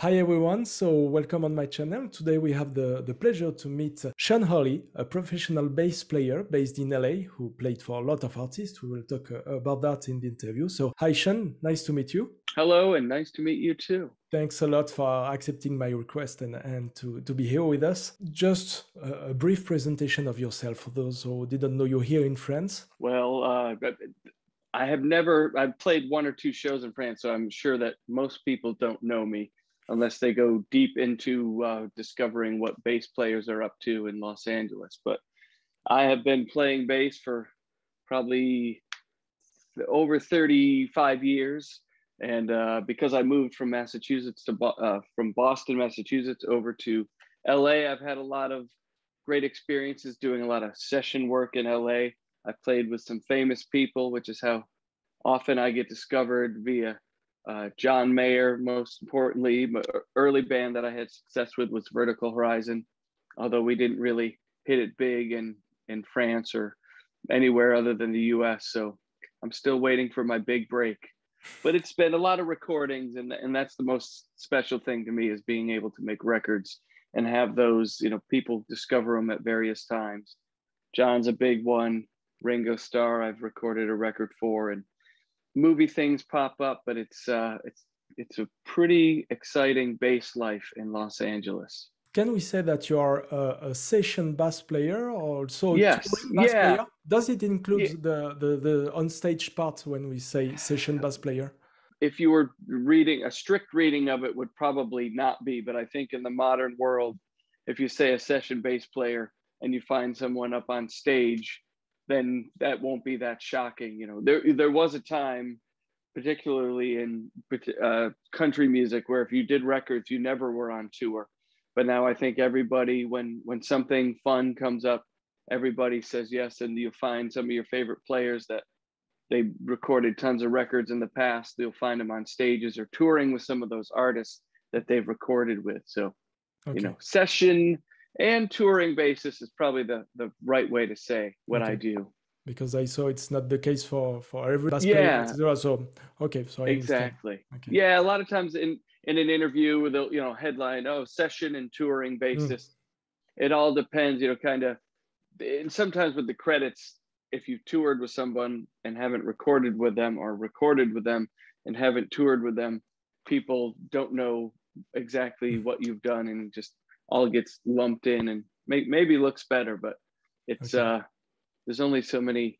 Hi everyone, so welcome on my channel. Today we have the, the pleasure to meet Sean Hurley, a professional bass player based in LA who played for a lot of artists. We will talk uh, about that in the interview. So, hi Sean, nice to meet you. Hello, and nice to meet you too. Thanks a lot for accepting my request and, and to, to be here with us. Just a, a brief presentation of yourself for those who didn't know you're here in France. Well, uh, I have never, I've played one or two shows in France, so I'm sure that most people don't know me unless they go deep into uh, discovering what bass players are up to in Los Angeles. But I have been playing bass for probably over 35 years. And uh, because I moved from Massachusetts to uh, from Boston, Massachusetts over to LA, I've had a lot of great experiences doing a lot of session work in LA. I played with some famous people, which is how often I get discovered via uh, John Mayer, most importantly, early band that I had success with was Vertical Horizon, although we didn't really hit it big in, in France or anywhere other than the US. So I'm still waiting for my big break. But it's been a lot of recordings, and, and that's the most special thing to me is being able to make records and have those, you know, people discover them at various times. John's a big one. Ringo Starr, I've recorded a record for, and movie things pop up, but it's uh, it's it's a pretty exciting bass life in Los Angeles. Can we say that you are a, a session bass player or also yes. bass yeah. player? Does it include yeah. the, the, the on stage part when we say session bass player? If you were reading a strict reading of it would probably not be, but I think in the modern world, if you say a session bass player and you find someone up on stage then that won't be that shocking. You know, there there was a time, particularly in uh, country music, where if you did records, you never were on tour. But now I think everybody, when when something fun comes up, everybody says yes, and you find some of your favorite players that they recorded tons of records in the past. You'll find them on stages or touring with some of those artists that they've recorded with. So, okay. you know, session and touring basis is probably the the right way to say what okay. I do. Because I saw it's not the case for for every yeah. player, so okay, so exactly. Okay. Yeah, a lot of times in in an interview with a you know headline, oh, session and touring hmm. basis. Mm. It all depends, you know, kind of. And sometimes with the credits, if you toured with someone and haven't recorded with them, or recorded with them and haven't toured with them, people don't know exactly hmm. what you've done and just all gets lumped in and may, maybe looks better, but it's okay. uh there's only so many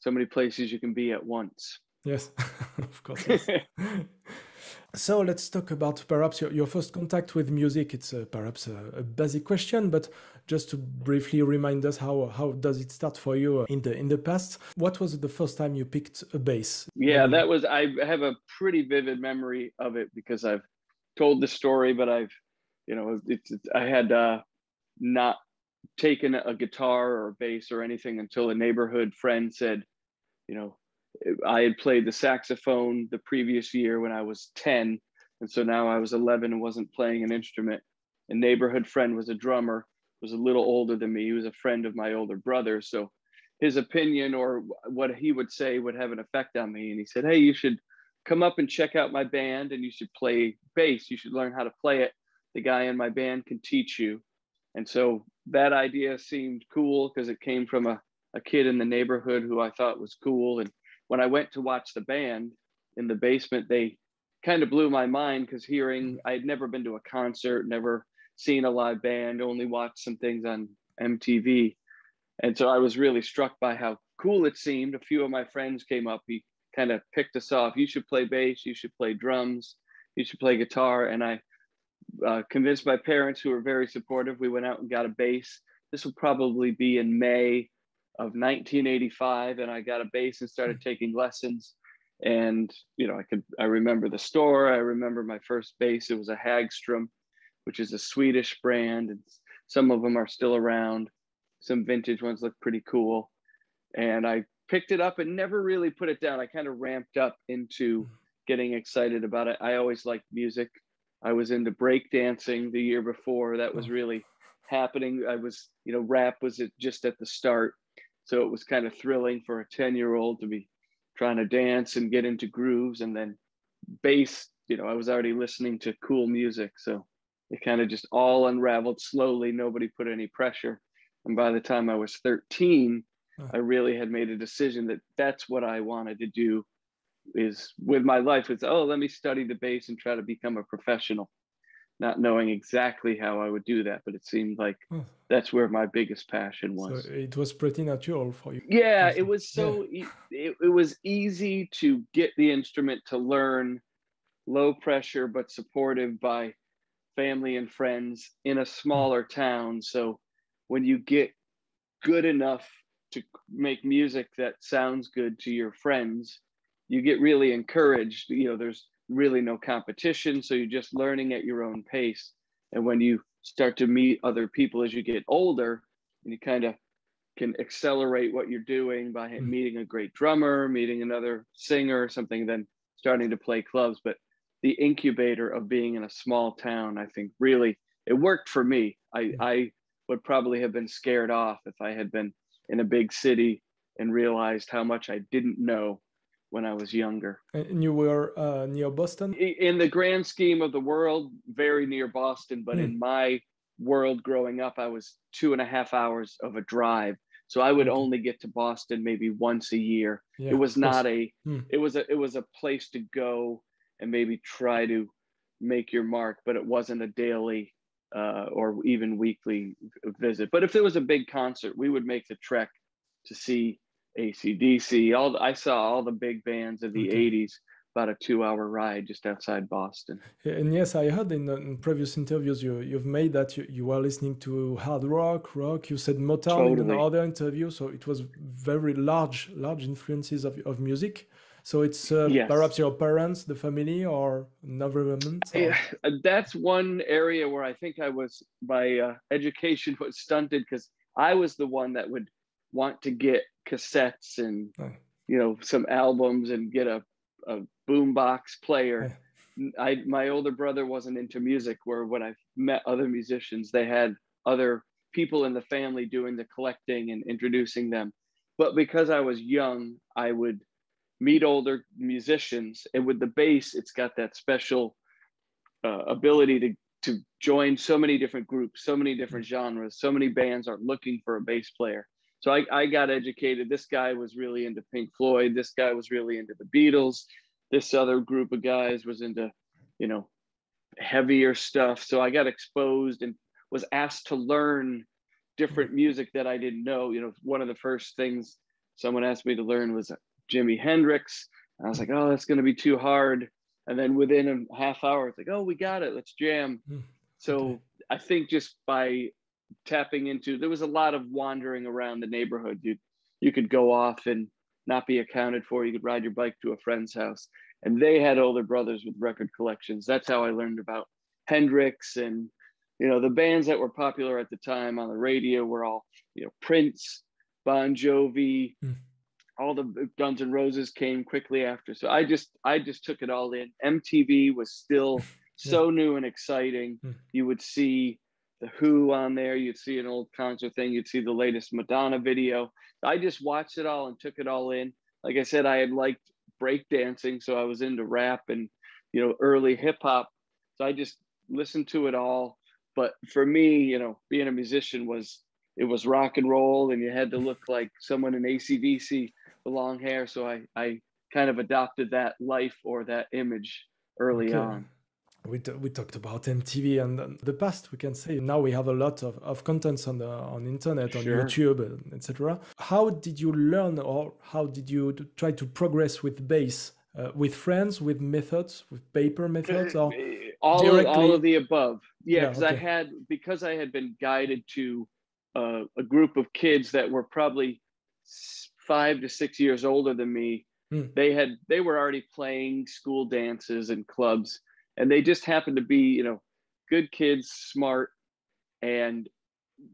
so many places you can be at once. Yes, of course. Yes. so let's talk about perhaps your, your first contact with music. It's uh, perhaps a, a, basic question, but just to briefly remind us how how does it start for you in the in the past? What was the first time you picked a bass? Yeah, that was I have a pretty vivid memory of it because I've told the story, but I've you know, it's, it's I had uh, not taken a guitar or a bass or anything until a neighborhood friend said, you know, I had played the saxophone the previous year when I was 10. And so now I was 11 and wasn't playing an instrument. A neighborhood friend was a drummer, was a little older than me. He was a friend of my older brother. So his opinion or what he would say would have an effect on me. And he said, Hey, you should come up and check out my band and you should play bass. You should learn how to play it the guy in my band can teach you. And so that idea seemed cool because it came from a, a kid in the neighborhood who I thought was cool. And when I went to watch the band in the basement, they kind of blew my mind because hearing mm-hmm. I had never been to a concert, never seen a live band, only watched some things on MTV. And so I was really struck by how cool it seemed. A few of my friends came up. He kind of picked us off. You should play bass. You should play drums. You should play guitar. And I uh, convinced my parents, who were very supportive. We went out and got a bass. This would probably be in May of 1985, and I got a bass and started hmm. taking lessons. And you know, I could I remember the store. I remember my first bass. It was a Hagstrom, which is a Swedish brand, and some of them are still around. Some vintage ones look pretty cool. And I picked it up and never really put it down. I kind of ramped up into hmm. getting excited about it. I always liked music. I was into break dancing the year before. That was oh. really happening. I was, you know, rap was it just at the start. So it was kind of thrilling for a 10 year old to be trying to dance and get into grooves. And then bass you know, I was already listening to cool music. So it kind of just all unraveled slowly. Nobody put any pressure. And by the time I was 13, I really had made a decision that that's what I wanted to do is with my life is oh let me study the bass and try to become a professional. Not knowing exactly how i would do that but it seemed like hmm. that's where my biggest passion was. so it was pretty natural for you. Yeah it was so yeah. it, it was easy to get the instrument to learn low pressure but supportive by family and friends in a smaller town. So when you get good enough to make music that sounds good to your friends you get really encouraged you know there's really no competition so you're just learning at your own pace and when you start to meet other people as you get older and you kind of can accelerate what you're doing by mm-hmm. meeting a great drummer meeting another singer or something then starting to play clubs but the incubator of being in a small town i think really it worked for me i mm-hmm. i would probably have been scared off if i had been in a big city and realized how much i didn't know when I was younger. And you were uh, near Boston? In the grand scheme of the world, very near Boston. But mm. in my world growing up, I was two and a half hours of a drive. So I would okay. only get to Boston maybe once a year. Yeah, it was not a, mm. it was a, it was a place to go and maybe try to make your mark, but it wasn't a daily uh, or even weekly visit. But if there was a big concert, we would make the trek to see ACDC. All I saw all the big bands of the okay. 80s about a two hour ride just outside Boston. And yes, I heard in, in previous interviews you, you've made that you, you were listening to hard rock, rock. You said Motown totally. in another interview. So it was very large, large influences of, of music. So it's uh, yes. perhaps your parents, the family, or environment. Or... Yeah, that's one area where I think I was my uh, education was stunted because I was the one that would want to get cassettes and oh. you know some albums and get a, a boombox player. I my older brother wasn't into music. Where when I met other musicians, they had other people in the family doing the collecting and introducing them. But because I was young, I would meet older musicians, and with the bass, it's got that special uh, ability to to join so many different groups, so many different mm. genres, so many bands are looking for a bass player so I, I got educated. This guy was really into Pink Floyd. This guy was really into the Beatles. This other group of guys was into, you know, heavier stuff. So I got exposed and was asked to learn different music that I didn't know. You know, one of the first things someone asked me to learn was Jimi Hendrix. And I was like, oh, that's going to be too hard. And then within a half hour, it's like, oh, we got it. Let's jam. Hmm. So. I think just by tapping into there was a lot of wandering around the neighborhood. You you could go off and not be accounted for. You could ride your bike to a friend's house. And they had older brothers with record collections. That's how i learned about hendrix and you know the bands that were popular at the time on the radio were all you know prince bon jovi mm. all the guns and roses came quickly after. So i just i just took it all in. Mtv was still so yeah. new and exciting. Mm. you would see the Who on there. You'd see an old concert thing. You'd see the latest Madonna video. I just watched it all and took it all in. Like I said, I had liked breakdancing, so I was into rap and you know early hip hop. So I just listened to it all. But for me, you know, being a musician was it was rock and roll, and you had to look like someone in ACDC with long hair. So I I kind of adopted that life or that image early okay. on we, t- we talked about MTV and the past. We can say now we have a lot of, of contents on the on internet, on sure. YouTube, etc. How did you learn, or how did you try to progress with bass? Uh, with friends, with methods, with paper methods, or all directly... of, all of the above. Yeah, because yeah, okay. I had because I had been guided to uh, a group of kids that were probably five to six years older than me. Mm. They had they were already playing school dances and clubs and they just happened to be you know good kids smart and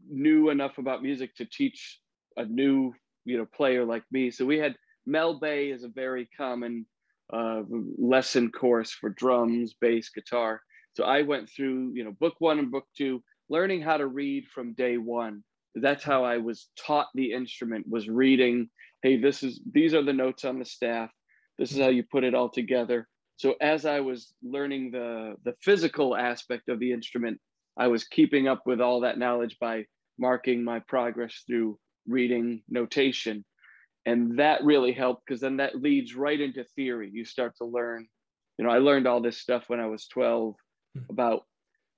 knew enough about music to teach a new you know player like me. So we had mel bay is a very common uh, lesson course for drums bass guitar. So i went through you know book one and book two learning how to read from day one. That's how i was taught the instrument was reading hey this is these are the notes on the staff. This is how you put it all together So as I was learning the the physical aspect of the instrument, I was keeping up with all that knowledge by marking my progress through reading notation. And that really helped because then that leads right into theory. You start to learn, you know, I learned all this stuff when I was 12 mm. about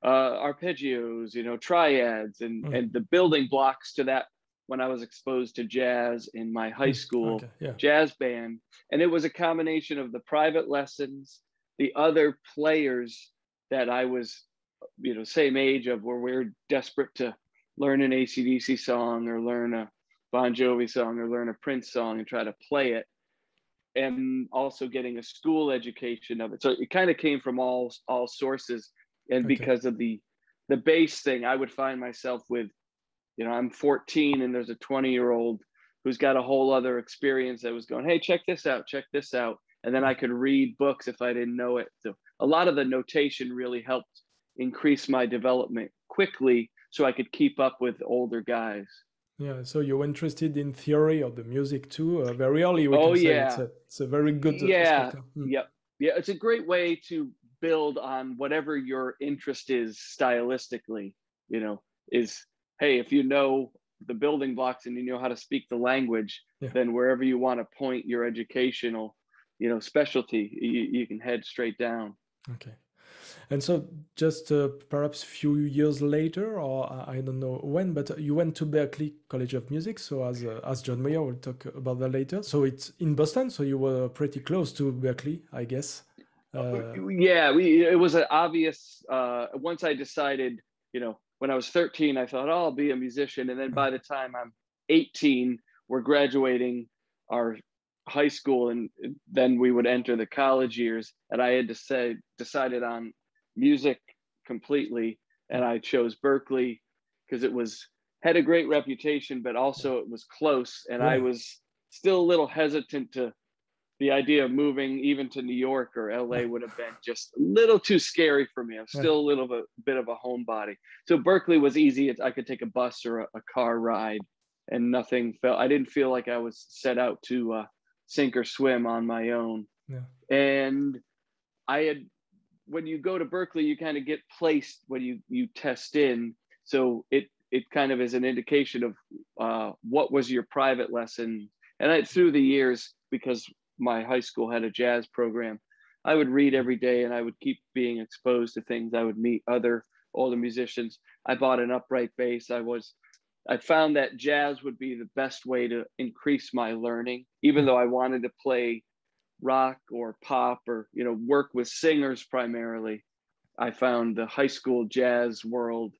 uh, arpeggios, you know, triads and, mm. and the building blocks to that when I was exposed to jazz in my high hmm, school okay, yeah. jazz band. And it was a combination of the private lessons, the other players that I was, you know, same age of where we are desperate to learn an ACDC song or learn a Bon Jovi song or learn a Prince song and try to play it. And also getting a school education of it. So it kind of came from all all sources. And okay. because of the the bass thing, I would find myself with you know i'm 14 and there's a 20 year old who's got a whole other experience that was going hey check this out check this out. And then i could read books if i didn't know it. So a lot of the notation really helped increase my development quickly so i could keep up with older guys. Yeah so you're interested in theory of the music too? Uh, very early we oh yeah it's a, it's a, very good yeah. hmm. yeah yeah it's a great way to build on whatever your interest is stylistically you know is hey, if you know the building blocks and you know how to speak the language, yeah. then wherever you want to point your educational, you know, specialty, you, you can head straight down. Okay. And so, just uh, perhaps a few years later, or I don't know when, but you went to Berklee College of Music. So, as uh, as John Mayer, we'll talk about that later. So, it's in Boston. So, you were pretty close to Berklee, I guess. Uh, yeah, we, it was an obvious. Uh, once I decided, you know, when I was 13, I thought, oh, I'll be a musician. And then by the time I'm 18, we're graduating our high school, and then we would enter the college years. And I had to say, decided on music completely, and I chose Berklee because it was had a great reputation, but also it was close, and. I was still a little hesitant to the idea of moving even to New York or LA would have been just a little too scary for me. I'm still a little bit, bit of a homebody. So Berklee was easy. I could take a bus or a, a, car ride and nothing felt, I didn't feel like I was set out to uh, sink or swim on my own. Yeah. And I had, when you go to Berklee, you kind of get placed when you, you test in. So it, it kind of is an indication of uh, what was your private lesson. And I, through the years, because my high school had a jazz program. I would read every day and I would keep being exposed to things. I would meet other older musicians. I bought an upright bass. I was I found that jazz would be the best way to increase my learning, even though I wanted to play rock or pop or you know work with singers primarily. I found the high school jazz world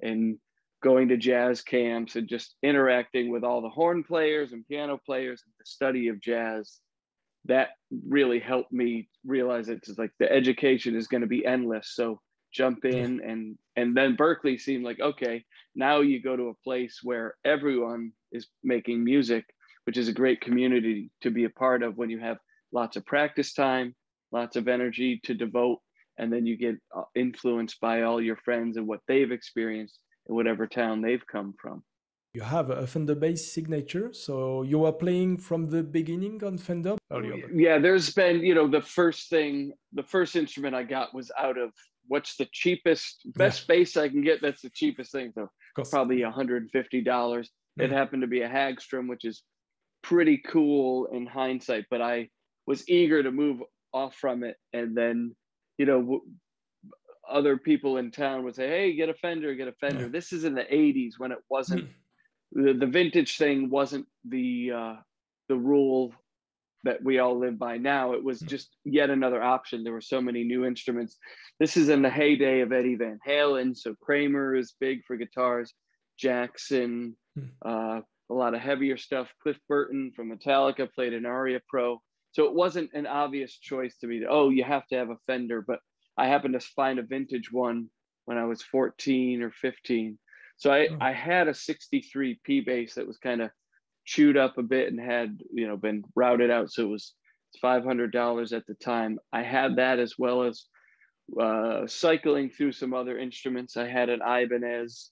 and going to jazz camps and just interacting with all the horn players and piano players and the study of jazz that really helped me realize it's like the education is going to be endless. So jump in and and then Berklee seemed like okay, now you go to a place where everyone is making music, which is a great community to be a part of when you have lots of practice time, lots of energy to devote and then you get uh, influenced by all your friends and what they've experienced in whatever town they've come from you have a Fender bass signature, so you were playing from the beginning on Fender. Yeah, there's been you know the first thing, the first instrument I got was out of what's the cheapest, best yeah. bass I can get. That's the cheapest thing, so probably 150 dollars. It happened to be a Hagstrom, which is pretty cool in hindsight, but I was eager to move off from it, and then you know other people in town would say, "Hey, get a Fender, get a Fender." Yeah. This is in the '80s when it wasn't hmm the, the vintage thing wasn't the uh, the rule that we all live by now. It was hmm. just yet another option. There were so many new instruments. This is in the heyday of Eddie Van Halen. So Kramer is big for guitars, Jackson, hmm. uh, a lot of heavier stuff. Cliff Burton from Metallica played an Aria Pro. So it wasn't an obvious choice to me. Oh, you have to have a Fender. But I happened to find a vintage one when I was 14 or 15 so I, hmm. I had a 63 P bass that was kind of chewed up a bit and had, you know, been routed out. So it was $500 at the time. I had that as well as uh, cycling through some other instruments. I had an Ibanez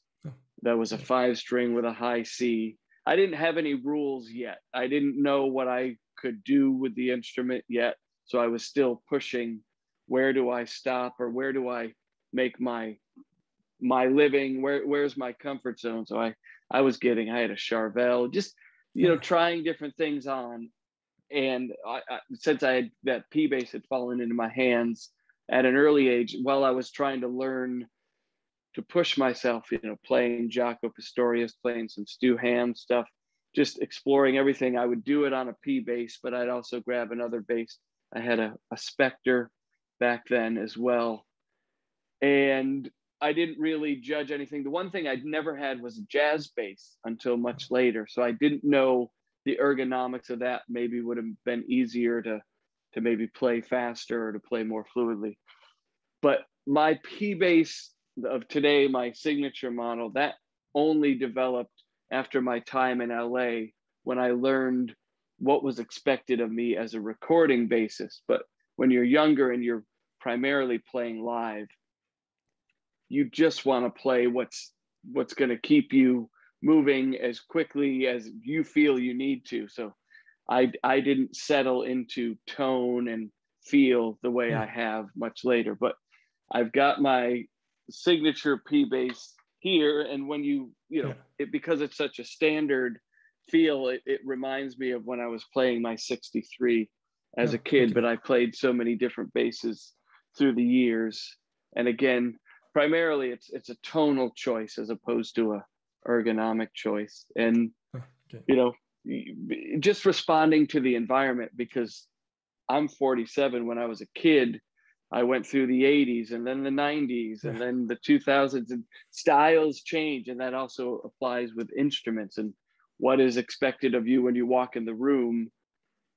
that was a five string with a high C. I didn't have any rules yet. I didn't know what I could do with the instrument yet. So I was still pushing where do I stop or where do I make my my living? Where where's my comfort zone? So I I was getting I had a Charvel, just you know, trying different things on. And I, I, since I had that P bass had fallen into my hands at an early age, while I was trying to learn to push myself, you know, playing Jaco Pastorius, playing some Stu Hamm stuff, just exploring everything. I would do it on a P bass, but I'd also grab another bass. I had a, a Spector back then as well. And I didn't really judge anything. The one thing I'd never had was a jazz bass until much later. So I didn't know the ergonomics of that maybe would have been easier to to maybe play faster or to play more fluidly. But my P bass of today, my signature model, that only developed after my time in LA when I learned what was expected of me as a recording bassist. But when you're younger and you're primarily playing live, you just want to play what's what's going to keep you moving as quickly as you feel you need to. So I I didn't settle into tone and feel the way I have much later, but I've got my signature P bass here and when you you know yeah. it because it's such a standard feel it, it reminds me of when i was playing my 63 as a kid but i played so many different basses through the years and again primarily it's it's a tonal choice as opposed to a ergonomic choice. And okay. you know just responding to the environment because i'm 47 when i was a kid I went through the 80s and then the 90s and then the 2000s and styles change. And that also applies with instruments and what is expected of you when you walk in the room.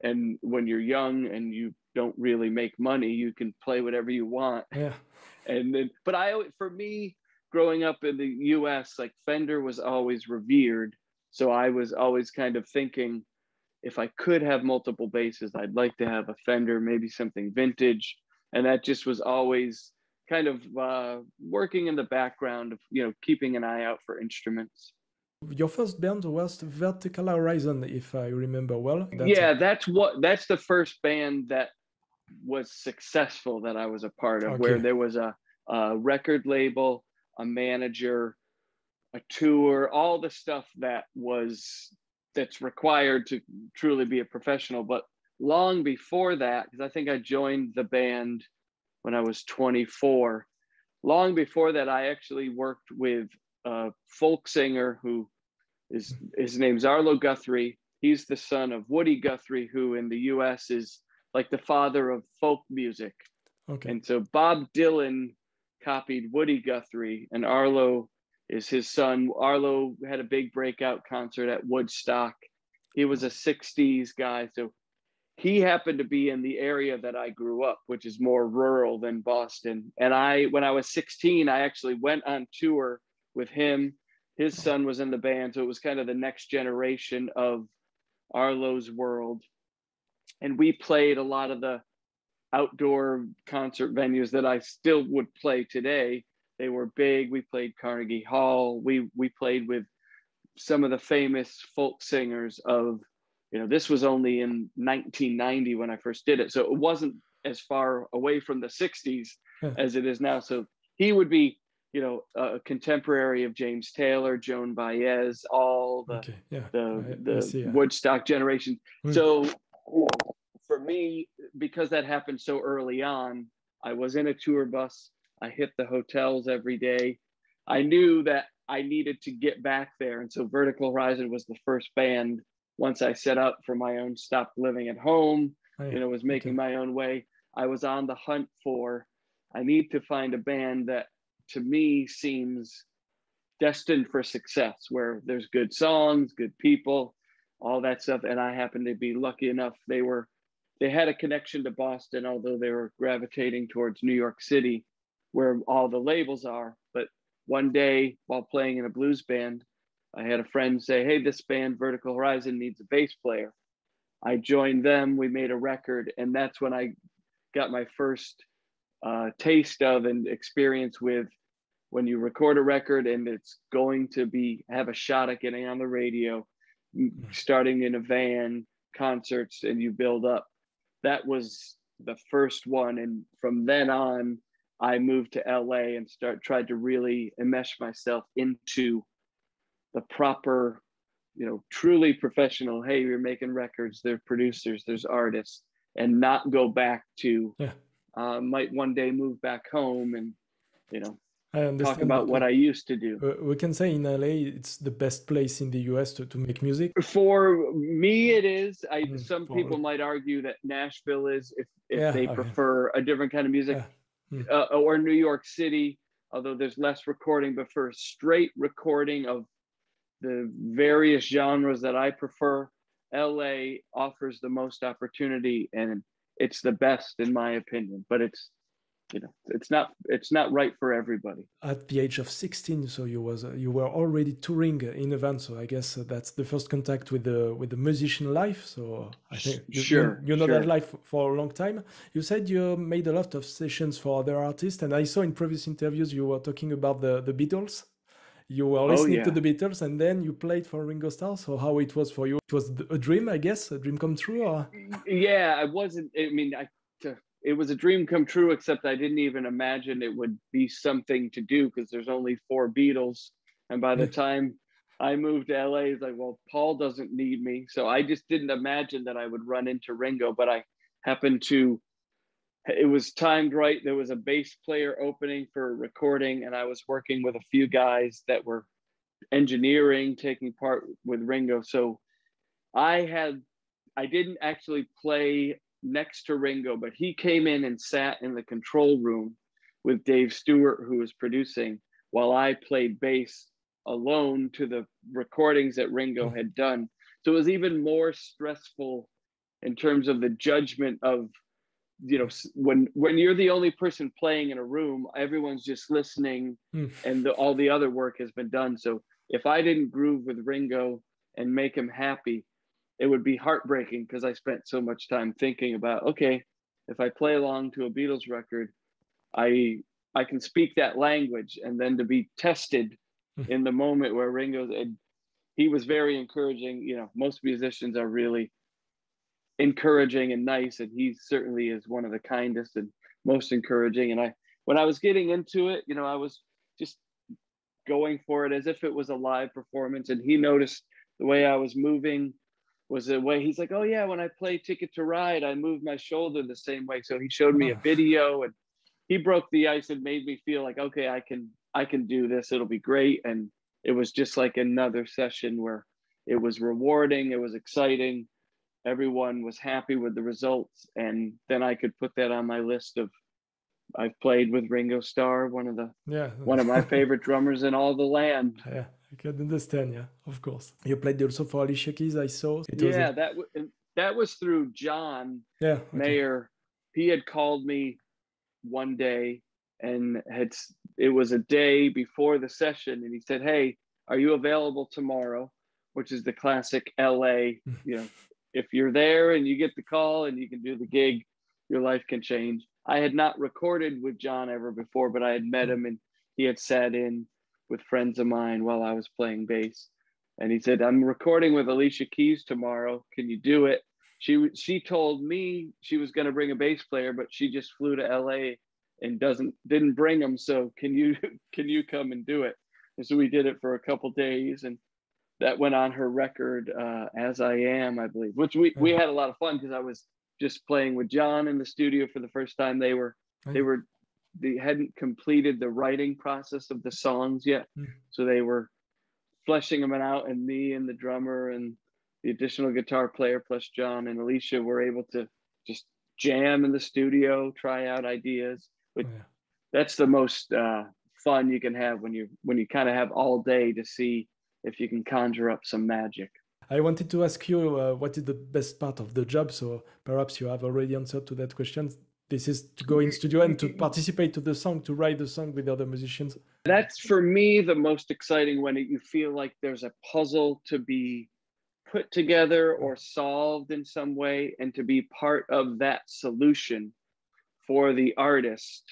And when you're young and you don't really make money you can play whatever you want. Yeah and then but I for me growing up in the US like Fender was always revered. So I was always kind of thinking if I could have multiple basses I'd like to have a Fender maybe something vintage. And that just was always kind of uh, working in the background of you know keeping an eye out for instruments. Your first band was vertical horizon if i remember well. That's yeah that's what that's the first band that was successful that i was a part of okay. where there was a, a record label a manager a tour all the stuff that was that's required to truly be a professional but long before that, because I think I joined the band when I was 24. Long before that, I actually worked with a folk singer who is his name's Arlo Guthrie. He's the son of Woody Guthrie, who in the US is like the father of folk music. Okay. And so Bob Dylan copied Woody Guthrie, and Arlo is his son. Arlo had a big breakout concert at Woodstock. He was a 60s guy. So he happened to be in the area that I grew up, which is more rural than Boston. And I, when I was 16, I actually went on tour with him. His son was in the band, so it was kind of the next generation of Arlo's world. And we played a lot of the outdoor concert venues that I still would play today. They were big. We played Carnegie Hall. We we played with some of the famous folk singers of you know this was only in 1990 when i first did it so it wasn't as far away from the 60s yeah. as it is now so he would be you know a contemporary of james taylor joan baez all the okay. yeah. the, I, the I woodstock generation mm. so for me because that happened so early on i was in a tour bus. I hit the hotels every day. I knew that i needed to get back there. And so vertical horizon was the first band once I set up for my own, stopped living at home, oh, you know, was making my own way, I was on the hunt for, I need to find a band that to me seems destined for success, where there's good songs, good people, all that stuff. And I happened to be lucky enough, they were, they had a connection to Boston, although they were gravitating towards New York City, where all the labels are. But one day while playing in a blues band, I had a friend say, Hey, this band Vertical Horizon needs a bass player. I joined them, we made a record, and that's when I got my first uh, taste of and experience with when you record a record and it's going to be have a shot at getting on the radio, starting in a van, concerts, and you build up. That was the first one. And from then on, I moved to LA and start tried to really enmesh myself into the proper, you know, truly professional. Hey, you're making records. There's producers. There's artists, and not go back to. Yeah. Uh, might one day move back home and, you know, talk about what I used to do. Uh, we can say in LA, it's the best place in the US to, to make music. For me, it is. I mm, some people might argue that Nashville is if, if yeah, they prefer a different kind of music, yeah. mm. uh, or New York City, although there's less recording. But for straight recording of the various genres that I prefer, LA offers the most opportunity, and it's the best in my opinion. But it's you know it's not it's not right for everybody at the age of 16 so you was uh, you were already touring in events so i guess uh, that's the first contact with the with the musician life so i think you, sure you, you know sure. that life for a long time you said you made a lot of sessions for other artists and i saw in previous interviews you were talking about the the beatles you were oh, listening oh, yeah. to the Beatles and then you played for Ringo Starr. So how it was for you? It was a dream, I guess, a dream come true. Or? Yeah, I wasn't. I mean, I it was a dream come true, except I didn't even imagine it would be something to do because there's only four Beatles. And by the time I moved to LA, it's like, well, Paul doesn't need me. So I just didn't imagine that I would run into Ringo, but I happened to, it was timed right. There was a bass player opening for recording, and I was working with a few guys that were engineering, taking part with Ringo. So I had, I didn't actually play next to Ringo, but he came in and sat in the control room with Dave Stewart, who was producing, while I played bass alone to the recordings that Ringo had done. So it was even more stressful in terms of the judgment of, you know, when when you're the only person playing in a room, everyone's just listening, mm. and the, all the other work has been done. So if I didn't groove with Ringo and make him happy, it would be heartbreaking because I spent so much time thinking about okay, if I play along to a Beatles record, I I can speak that language, and then to be tested hmm. in the moment where Ringo's and he was very encouraging. You know, most musicians are really encouraging and nice, and he certainly is one of the kindest and most encouraging. And I, when I was getting into it, you know, I was just going for it as if it was a live performance, and he noticed the way I was moving was the way he's like, oh yeah, when I play Ticket to Ride, I move my shoulder the same way. So he showed me a video and he broke the ice and made me feel like, okay, I can I can do this. It'll be great. And it was just like another session where it was rewarding, it was exciting. Everyone was happy with the results. And then I could put that on my list of I've played with Ringo Starr, one of the yeah one of my favorite drummers in all the land. Yeah. I can understand. Yeah, of course. You played also for Alicia Keys. I saw. It yeah, a... that w- that was through John. Yeah, okay. Mayer. He had called me one day, and had it was a day before the session, and he said, "Hey, are you available tomorrow?" Which is the classic LA. you know, if you're there and you get the call and you can do the gig, your life can change. I had not recorded with John ever before, but I had met hmm. him and he had sat in with friends of mine while I was playing bass. And he said, I'm recording with Alicia Keys tomorrow. Can you do it? She she told me she was going to bring a bass player, but she just flew to LA and doesn't didn't bring them. So can you can you come and do it? And so we did it for a couple days, and that went on her record uh, as I am, I believe. Which we we had a lot of fun because I was just playing with John in the studio for the first time. They were they were they hadn't completed the writing process of the songs yet. Mm. So they were fleshing them out, and me and the drummer and the additional guitar player plus John and Alicia were able to just jam in the studio, try out ideas. But oh, yeah. that's the most uh, fun you can have when you when you kind of have all day to see if you can conjure up some magic. I wanted to ask you uh, what is the best part of the job. So perhaps you have already answered to that question this is to go in studio and to participate to the song to write the song with other musicians. That's for me the most exciting when it, you feel like there's a puzzle to be put together or solved in some way and to be part of that solution for the artist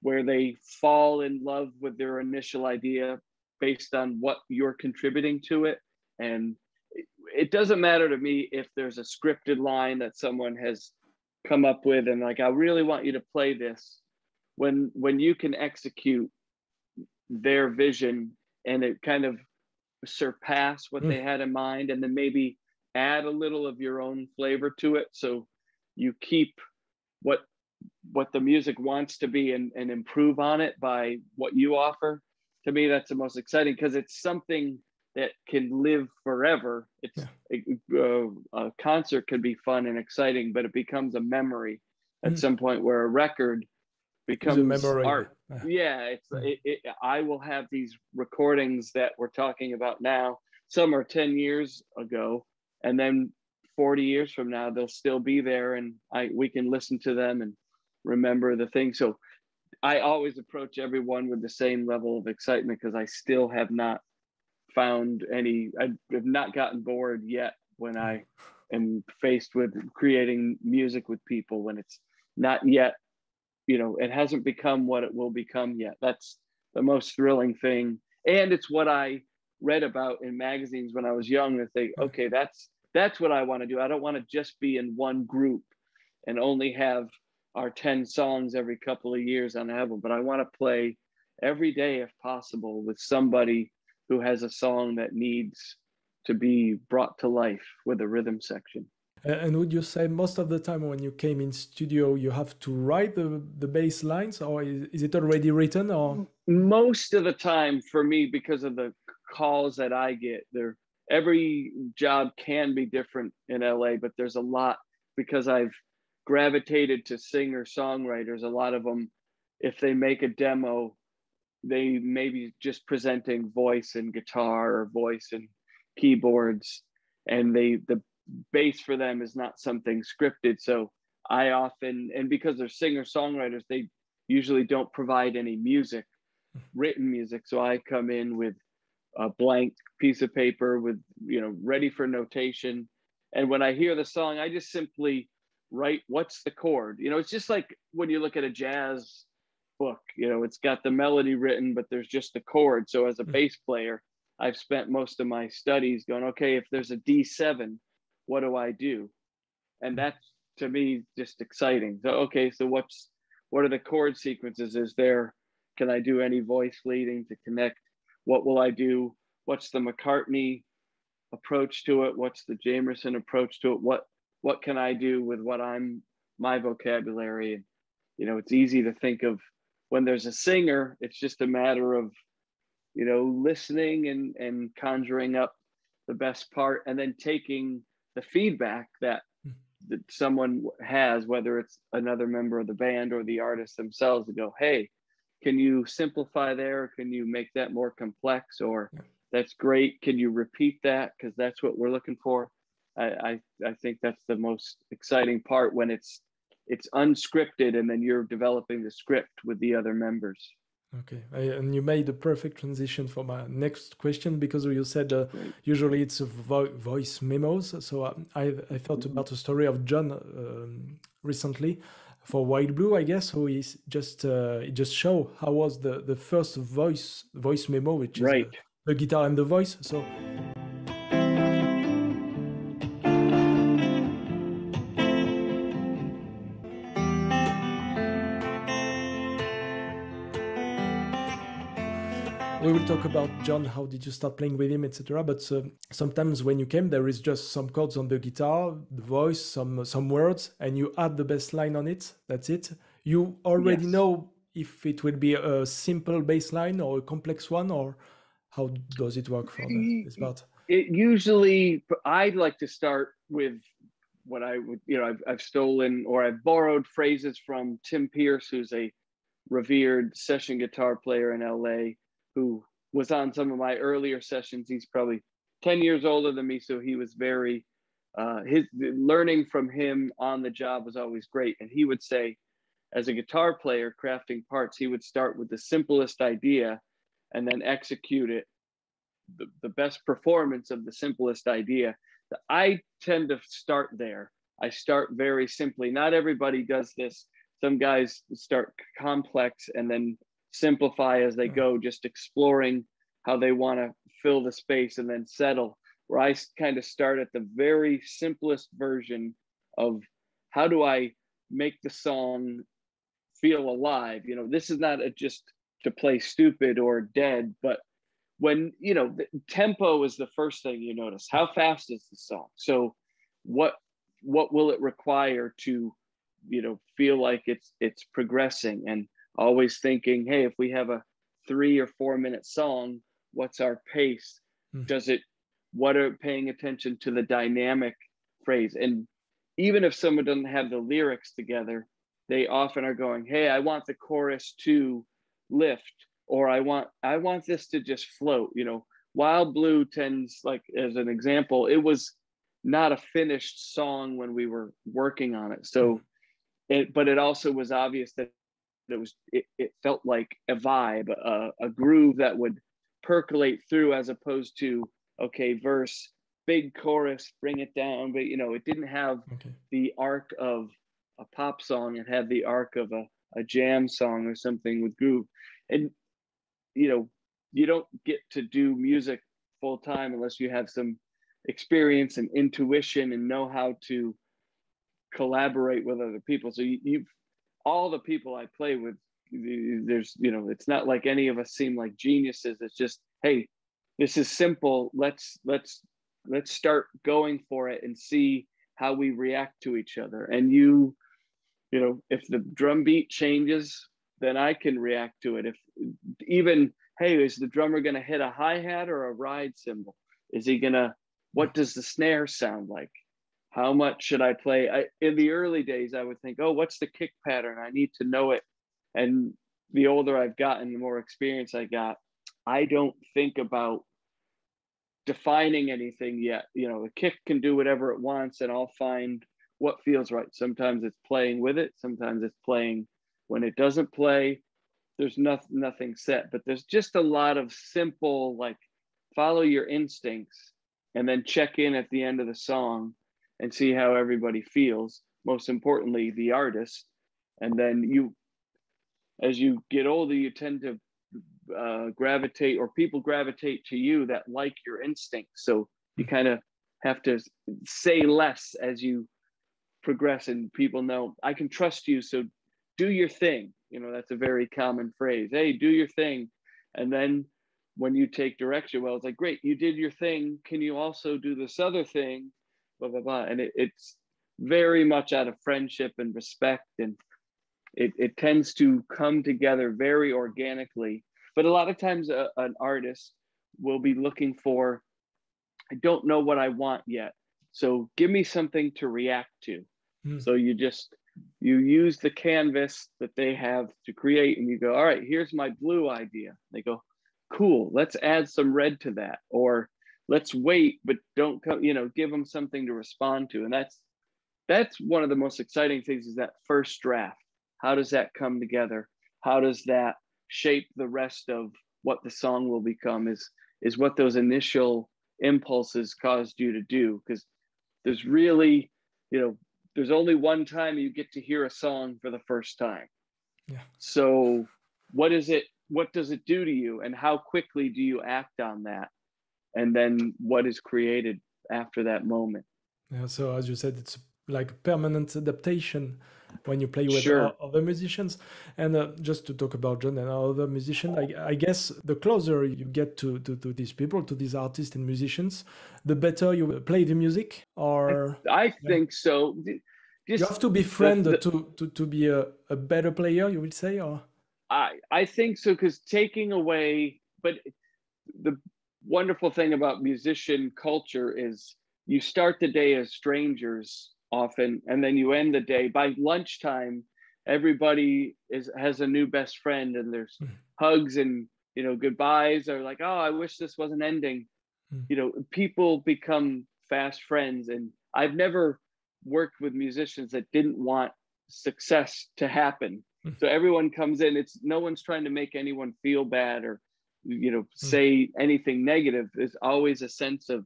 where they fall in love with their initial idea based on what you're contributing to it. And it doesn't matter to me if there's a scripted line that someone has come up with and like i really want you to play this when when you can execute their vision and it kind of surpass what mm. they had in mind and then maybe add a little of your own flavor to it so you keep what what the music wants to be and, and improve on it by what you offer to me that's the most exciting because it's something that can live forever. It's yeah. a, a, concert could be fun and exciting but it becomes a memory at mm. some point where a record becomes a art. Yeah. It's it, it, i will have these recordings that we're talking about now. Some are 10 years ago and then 40 years from now they'll still be there and i we can listen to them and remember the thing. So i always approach everyone with the same level of excitement because i still have not found any i have not gotten bored yet when i mm. am faced with creating music with people when it's not yet you know it hasn't become what it will become yet. That's the most thrilling thing. And it's what i read about in magazines when i was young and think mm. okay that's that's what I want to do. I don't want to just be in one group and only have our 10 songs every couple of years on the album, but I want to play every day if possible with somebody who has a song that needs to be brought to life with a rhythm section. And would you say most of the time when you came in studio, you have to write the, the bass lines or is, is it already written or? Most of the time for me, because of the calls that I get, they're every job can be different in LA, but there's a lot because I've gravitated to singer songwriters. A lot of them, if they make a demo, they maybe just presenting voice and guitar or voice and keyboards, and they the bass for them is not something scripted. So I often and because they're singer songwriters, they usually don't provide any music, written music. So I come in with a blank piece of paper with you know ready for notation and when i hear the song i just simply write what's the chord you know it's just like when you look at a jazz book you know it's got the melody written but there's just the chord so as a hmm. bass player i've spent most of my studies going okay if there's a d7 what do i do and hmm. that's to me just exciting so okay so what's what are the chord sequences is there can i do any voice leading to connect what will I do? What's the McCartney approach to it? What's the Jamerson approach to it? What what can I do with what I'm my vocabulary? And you know, it's easy to think of when there's a singer, it's just a matter of you know listening and and conjuring up the best part and then taking the feedback that hmm. that someone has whether it's another member of the band or the artist themselves to go hey can you simplify there? Can you make that more complex? Or that's great. Can you repeat that? Because that's what we're looking for. I, I i think that's the most exciting part when it's it's unscripted and then you're developing the script with the other members okay I, and you made the perfect transition for my next question because you said uh, usually it's vo- voice memos so uh, I, I thought mm-hmm. about a story of john um, recently for Wild Blue, I guess, who is just uh, just show how was the the first voice voice memo, which is uh, right. the guitar and the voice. So talk about John. How did you start playing with him, etc. But uh, sometimes when you came, there is just some chords on the guitar, the voice, some some words, and you add the bass line on it. That's it. You already yes. know if it will be a simple bass line or a complex one, or how does it work for this part? It usually, I'd like to start with what I would, you know, I've, I've stolen or I've borrowed phrases from Tim Pierce, who's a revered session guitar player in LA who was on some of my earlier sessions. He's probably 10 years older than me, so he was very uh, his learning from him on the job was always great. And he would say, as a guitar player crafting parts, he would start with the simplest idea and then execute it the, the best performance of the simplest idea. I tend to start there. I start very simply. Not everybody does this. Some guys start complex and then simplify as they go, just exploring how they want to fill the space and then settle. Where I kind of start at the very simplest version of how do I make the song feel alive. You know, this is not a, just to play stupid or dead, but when you know the tempo is the first thing you notice. How fast is the song? So what what will it require to you know feel like it's it's progressing and always thinking hey if we have a three or four minute song what's our pace mm. does it what are paying attention to the dynamic phrase and even if someone doesn't have the lyrics together they often are going hey i want the chorus to lift or i want i want this to just float you know wild blue tends like as an example it was not a finished song when we were working on it so mm. it but it also was obvious that it was it, it felt like a vibe a, a groove that would percolate through as opposed to okay verse big chorus bring it down. But you know it didn't have okay. the arc of a pop song. It had the arc of a, a jam song or something with groove. And you know you don't get to do music full time unless you have some experience and intuition and know how to collaborate with other people. So you, you've all the people I play with, there's, you know, it's not like any of us seem like geniuses. It's just, hey, this is simple. Let's, let's, let's start going for it and see how we react to each other. And you, you know, if the drum beat changes, then I can react to it. If even, hey, is the drummer going to hit a hi hat or a ride cymbal? Is he going to, what does the snare sound like? How much should I play? I, in the early days, I would think, oh, what's the kick pattern? I need to know it. And the older I've gotten, the more experience I got. I don't think about defining anything yet. You know, the kick can do whatever it wants, and I'll find what feels right. Sometimes it's playing with it, sometimes it's playing when it doesn't play. There's nothing nothing set, but there's just a lot of simple like follow your instincts and then check in at the end of the song and see how everybody feels most importantly the artist. And then you as you get older you tend to uh, gravitate or people gravitate to you that like your instincts so you hmm. kind of have to say less as you progress and people know i can trust you so do your thing. You know that's a very common phrase hey do your thing. And then when you take direction well it's like great you did your thing. Can you also do this other thing blah blah blah. And it, it's very much out of friendship and respect. And it, it tends to come together very organically. But a lot of times a, an artist will be looking for i don't know what i want yet. So give me something to react to. Mm. so you just you use the canvas that they have to create and you go all right here's my blue idea. They go cool let's add some red to that. Or let's wait but don't come you know give them something to respond to. And that's that's one of the most exciting things is that first draft. How does that come together? How does that shape the rest of what the song will become is is what those initial impulses caused you to do. Because there's really you know there's only one time you get to hear a song for the first time. Yeah. So what is it what does it do to you? And how quickly do you act on that and then what is created after that moment. Yeah, so as you said, it's like permanent adaptation when you play with sure. other musicians. And uh, just to talk about John and other musicians, I, I, guess the closer you get to, to, to, these people, to these artists and musicians, the better you play the music. Or I, I think so. Just, you have to be friend the, the, to, to, to be a, a better player, you would say, or I I think so because taking away, but the wonderful thing about musician culture is you start the day as strangers often and then you end the day by lunchtime everybody is has a new best friend and there's mm. hugs and you know goodbyes or like oh i wish this wasn't ending mm. you know people become fast friends and i've never worked with musicians that didn't want success to happen mm. so everyone comes in it's no one's trying to make anyone feel bad or you know hmm. say anything negative is always a sense of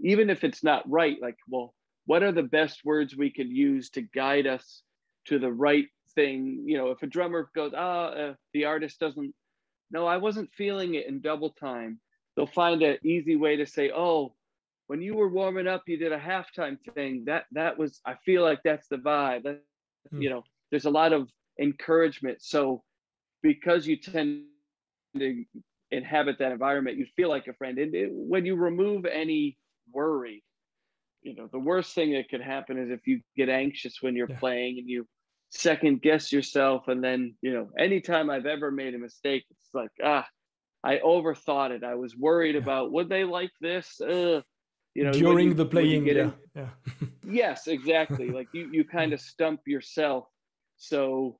even if it's not right like well what are the best words we could use to guide us to the right thing? You know if a drummer goes ah oh, uh, the artist doesn't no i wasn't feeling it in double time. They'll find an easy way to say oh when you were warming up you did a halftime thing. That that was i feel like that's the vibe. That, mm. you know there's a lot of encouragement. So because you tend to inhabit that environment you feel like a friend. And it, when you remove any worry you know the worst thing that could happen is if you get anxious when you're yeah. playing and you second guess yourself. And then you know anytime i've ever made a mistake it's like ah i overthought it. I was worried yeah. about would they like this? Uh, you know during you, the playing yeah. In, yeah. Yes exactly. Like you you kind of stump yourself. So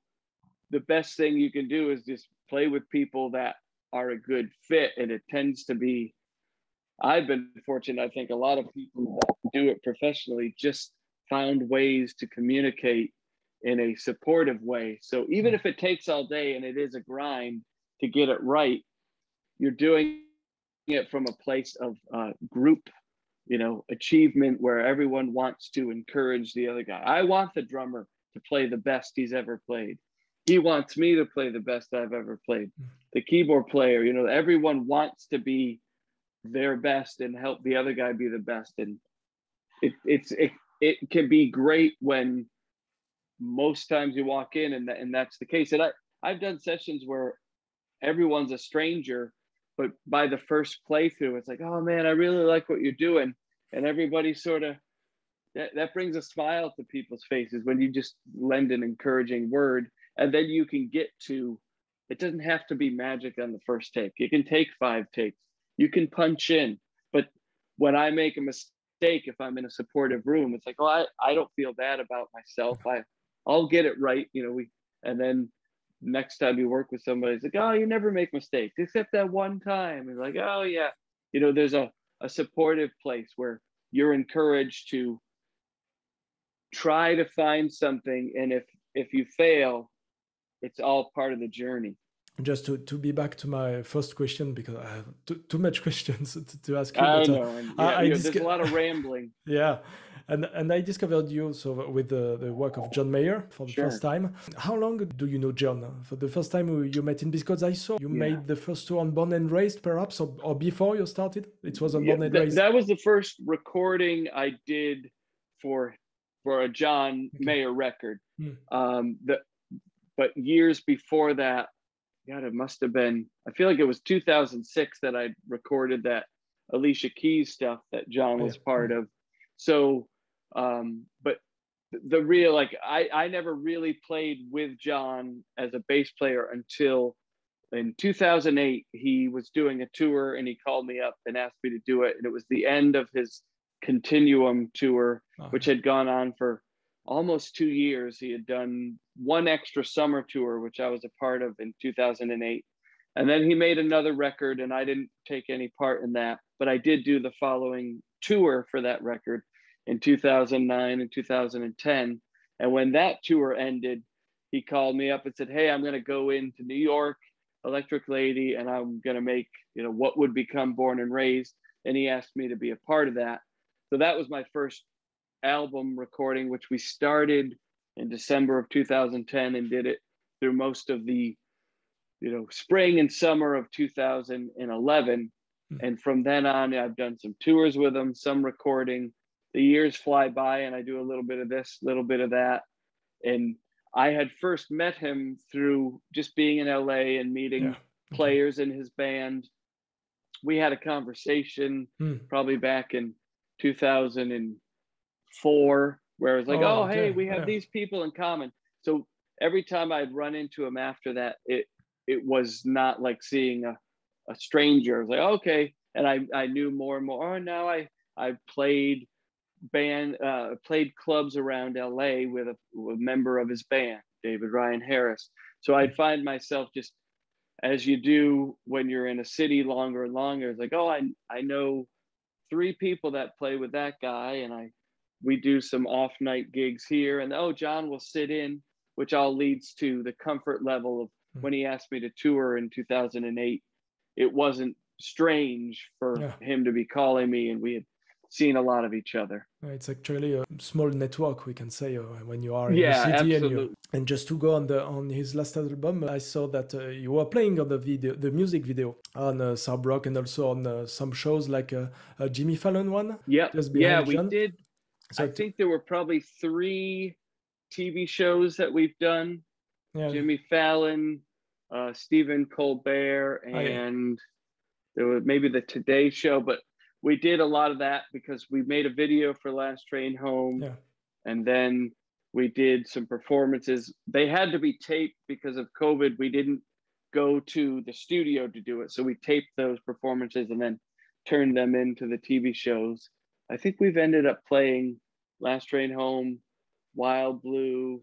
the best thing you can do is just play with people that are a good fit and it tends to be i've been fortunate i think a lot of people that do it professionally just found ways to communicate in a supportive way. So even mm. if it takes all day and it is a grind to get it right, you're doing it from a place of uh, group, you know, achievement where everyone wants to encourage the other guy. I want the drummer to play the best he's ever played. He wants me to play the best I've ever played. The keyboard player, you know, everyone wants to be their best and help the other guy be the best. And it, it's it, it can be great when most times you walk in and, and that's the case. And I, I've done sessions where everyone's a stranger, but by the first playthrough, it's like, oh man, I really like what you're doing. And everybody sort of, that, that brings a smile to people's faces when you just lend an encouraging word. And then you can get to, it doesn't have to be magic on the first take. you can take five takes. You can punch in. But when I make a mistake, if I'm in a supportive room, it's like, oh, I, I don't feel bad about myself. I, I'll get it right. You know, we and then next time you work with somebody, it's like, oh, you never make mistakes except that one time. And like, oh yeah, you know, there's a, a supportive place where you're encouraged to try to find something. And if if you fail, it's all part of the journey just to, to be back to my first question because I have too, too much questions to, to ask you. I uh, know. yeah, I, I there's a lot of rambling. yeah, and and I discovered you so with the, the work of John Mayer for the sure. first time. How long do you know John? For the first time you met him because I saw you yeah. made the first tour on Born and Raised, perhaps, or, or before you started. It was on yeah, Born and Raised. That was the first recording I did for for a John okay. Mayer record. Hmm. Um, the but years before that God, it must have been, I feel like it was 2006 that I recorded that Alicia Keys stuff that John was part of. So, um, but the real, like, I, I never really played with John as a bass player until in 2008. He was doing a tour and he called me up and asked me to do it. And it was the end of his Continuum tour, oh. which had gone on for almost two years. He had done one extra summer tour, which I was a part of in 2008. And then he made another record, and I didn't take any part in that, but I did do the following tour for that record in 2009 and 2010. And when that tour ended, he called me up and said, Hey, I'm going to go into New York, Electric Lady, and I'm going to make, you know, what would become Born and Raised. And he asked me to be a part of that. So that was my first album recording, which we started in December of 2010 and did it through most of the, you know, spring and summer of 2011. Mm-hmm. And from then on, I've done some tours with them, some recording. The years fly by, and I do a little bit of this, a little bit of that. And I had first met him through just being in LA and meeting yeah. players in his band. We had a conversation mm. probably back in 2000 and four where it's like, oh, oh hey, we have yeah. these people in common. So every time I'd run into him after that, it it was not like seeing a, a stranger. I was like, okay. And I, I knew more and more. Oh, now I I played band uh, played clubs around LA with a, a member of his band, David Ryan Harris. So I'd find myself just as you do when you're in a city longer and longer. It's like, oh, I I know three people that play with that guy, and I we do some off night gigs here. And oh john will sit in which all leads to the comfort level of hmm. when he asked me to tour in 2008 it wasn't strange for yeah. him to be calling me and we had seen a lot of each other. It's actually a small network we can say uh, when you are in yeah, the city and you and just to go on the on his last album i saw that uh, you were playing on the video the music video on uh, Rock and also on uh, some shows like uh, uh jimmy fallon one yeah yeah we did so I think there were probably three TV shows that we've done. Yeah. Jimmy Fallon, uh, Stephen Colbert, and oh, yeah. there was maybe the Today Show, but we did a lot of that because we made a video for Last Train Home, yeah. and then we did some performances. They had to be taped because of COVID. We didn't go to the studio to do it, so we taped those performances and then turned them into the TV shows. I think we've ended up playing Last Train Home, Wild Blue,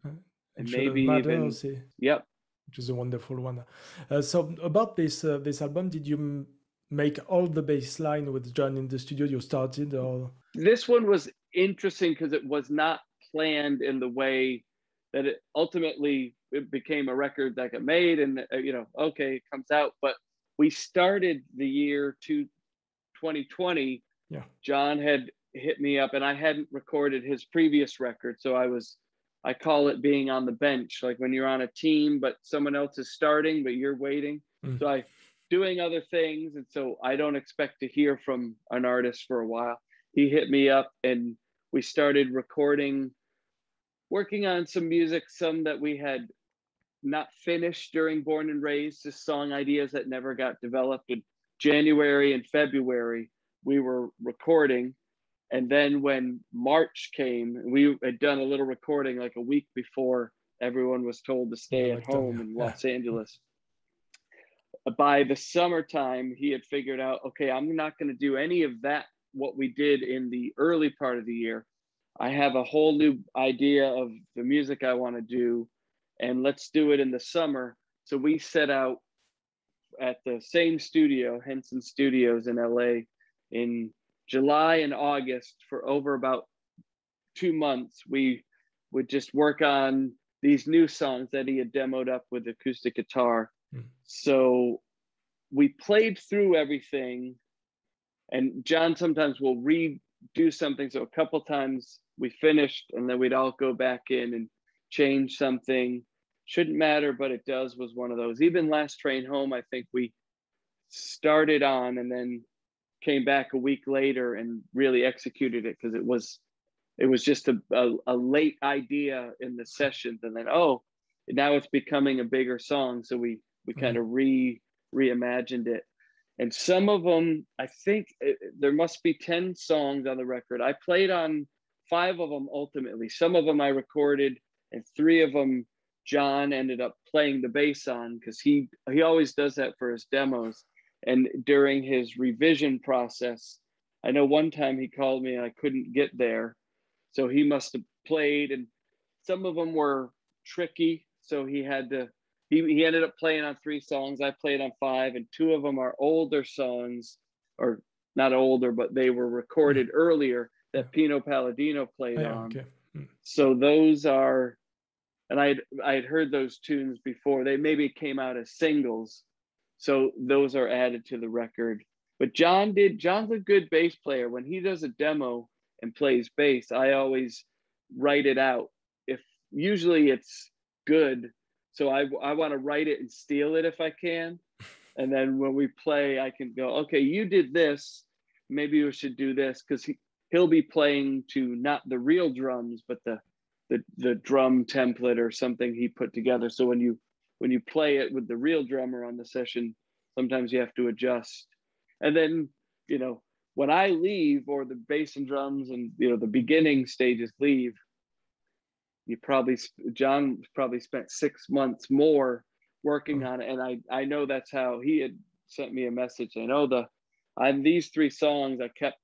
and maybe even aussi. yep, which is a wonderful one. Uh, so about this uh, this album, did you make all the bass line with John in the studio? You started or this one was interesting because it was not planned in the way that it ultimately it became a record that got made and uh, you know okay it comes out but we started the year to 2020 yeah john had hit me up and i hadn't recorded his previous record so i was I call it being on the bench, like when you're on a team, but someone else is starting, but you're waiting. Mm. So I doing other things. And so I don't expect to hear from an artist for a while. He hit me up and we started recording, working on some music, some that we had not finished during Born and Raised, just song ideas that never got developed. In January and February, we were recording and then when March came, we had done a little recording like a week before everyone was told to stay at home in Los Angeles. By the summertime, he had figured out, okay, I'm not going to do any of that, what we did in the early part of the year. I have a whole new idea of the music I want to do, and let's do it in the summer. So we set out at the same studio, Henson Studios in LA, in July and August for over about two months, we would just work on these new songs that he had demoed up with acoustic guitar. Mm. So we played through everything, and John sometimes will redo something. So a couple times we finished, and then we'd all go back in and change something. Shouldn't matter, but it does was one of those. Even last train home, I think we started on and then came back a week later and really executed it because it was it was just a, a, a, late idea in the sessions and then oh now it's becoming a bigger song. So we we kind of re reimagined it. And some of them i think it, there must be 10 songs on the record. I played on five of them ultimately. Some of them i recorded and three of them john ended up playing the bass on because he he always does that for his demos and during his revision process i know one time he called me and i couldn't get there so he must have played and some of them were tricky so he had to he, he ended up playing on three songs i played on five and two of them are older songs or not older but they were recorded mm. earlier that pino palladino played oh, on okay. mm. so those are and i i had heard those tunes before they maybe came out as singles so those are added to the record. But John did, John's a good bass player. When he does a demo and plays bass, I always write it out. If usually it's good. So I, I want to write it and steal it if I can. And then when we play, I can go, okay, you did this. Maybe we should do this because he, he'll be playing to not the real drums, but the, the the drum template or something he put together. So when you when you play it with the real drummer on the session, sometimes you have to adjust. And then, you know, when I leave or the bass and drums and you know the beginning stages leave, you probably John probably spent six months more working mm. on it, and I I know that's how he had sent me a message. I know the on these three songs I kept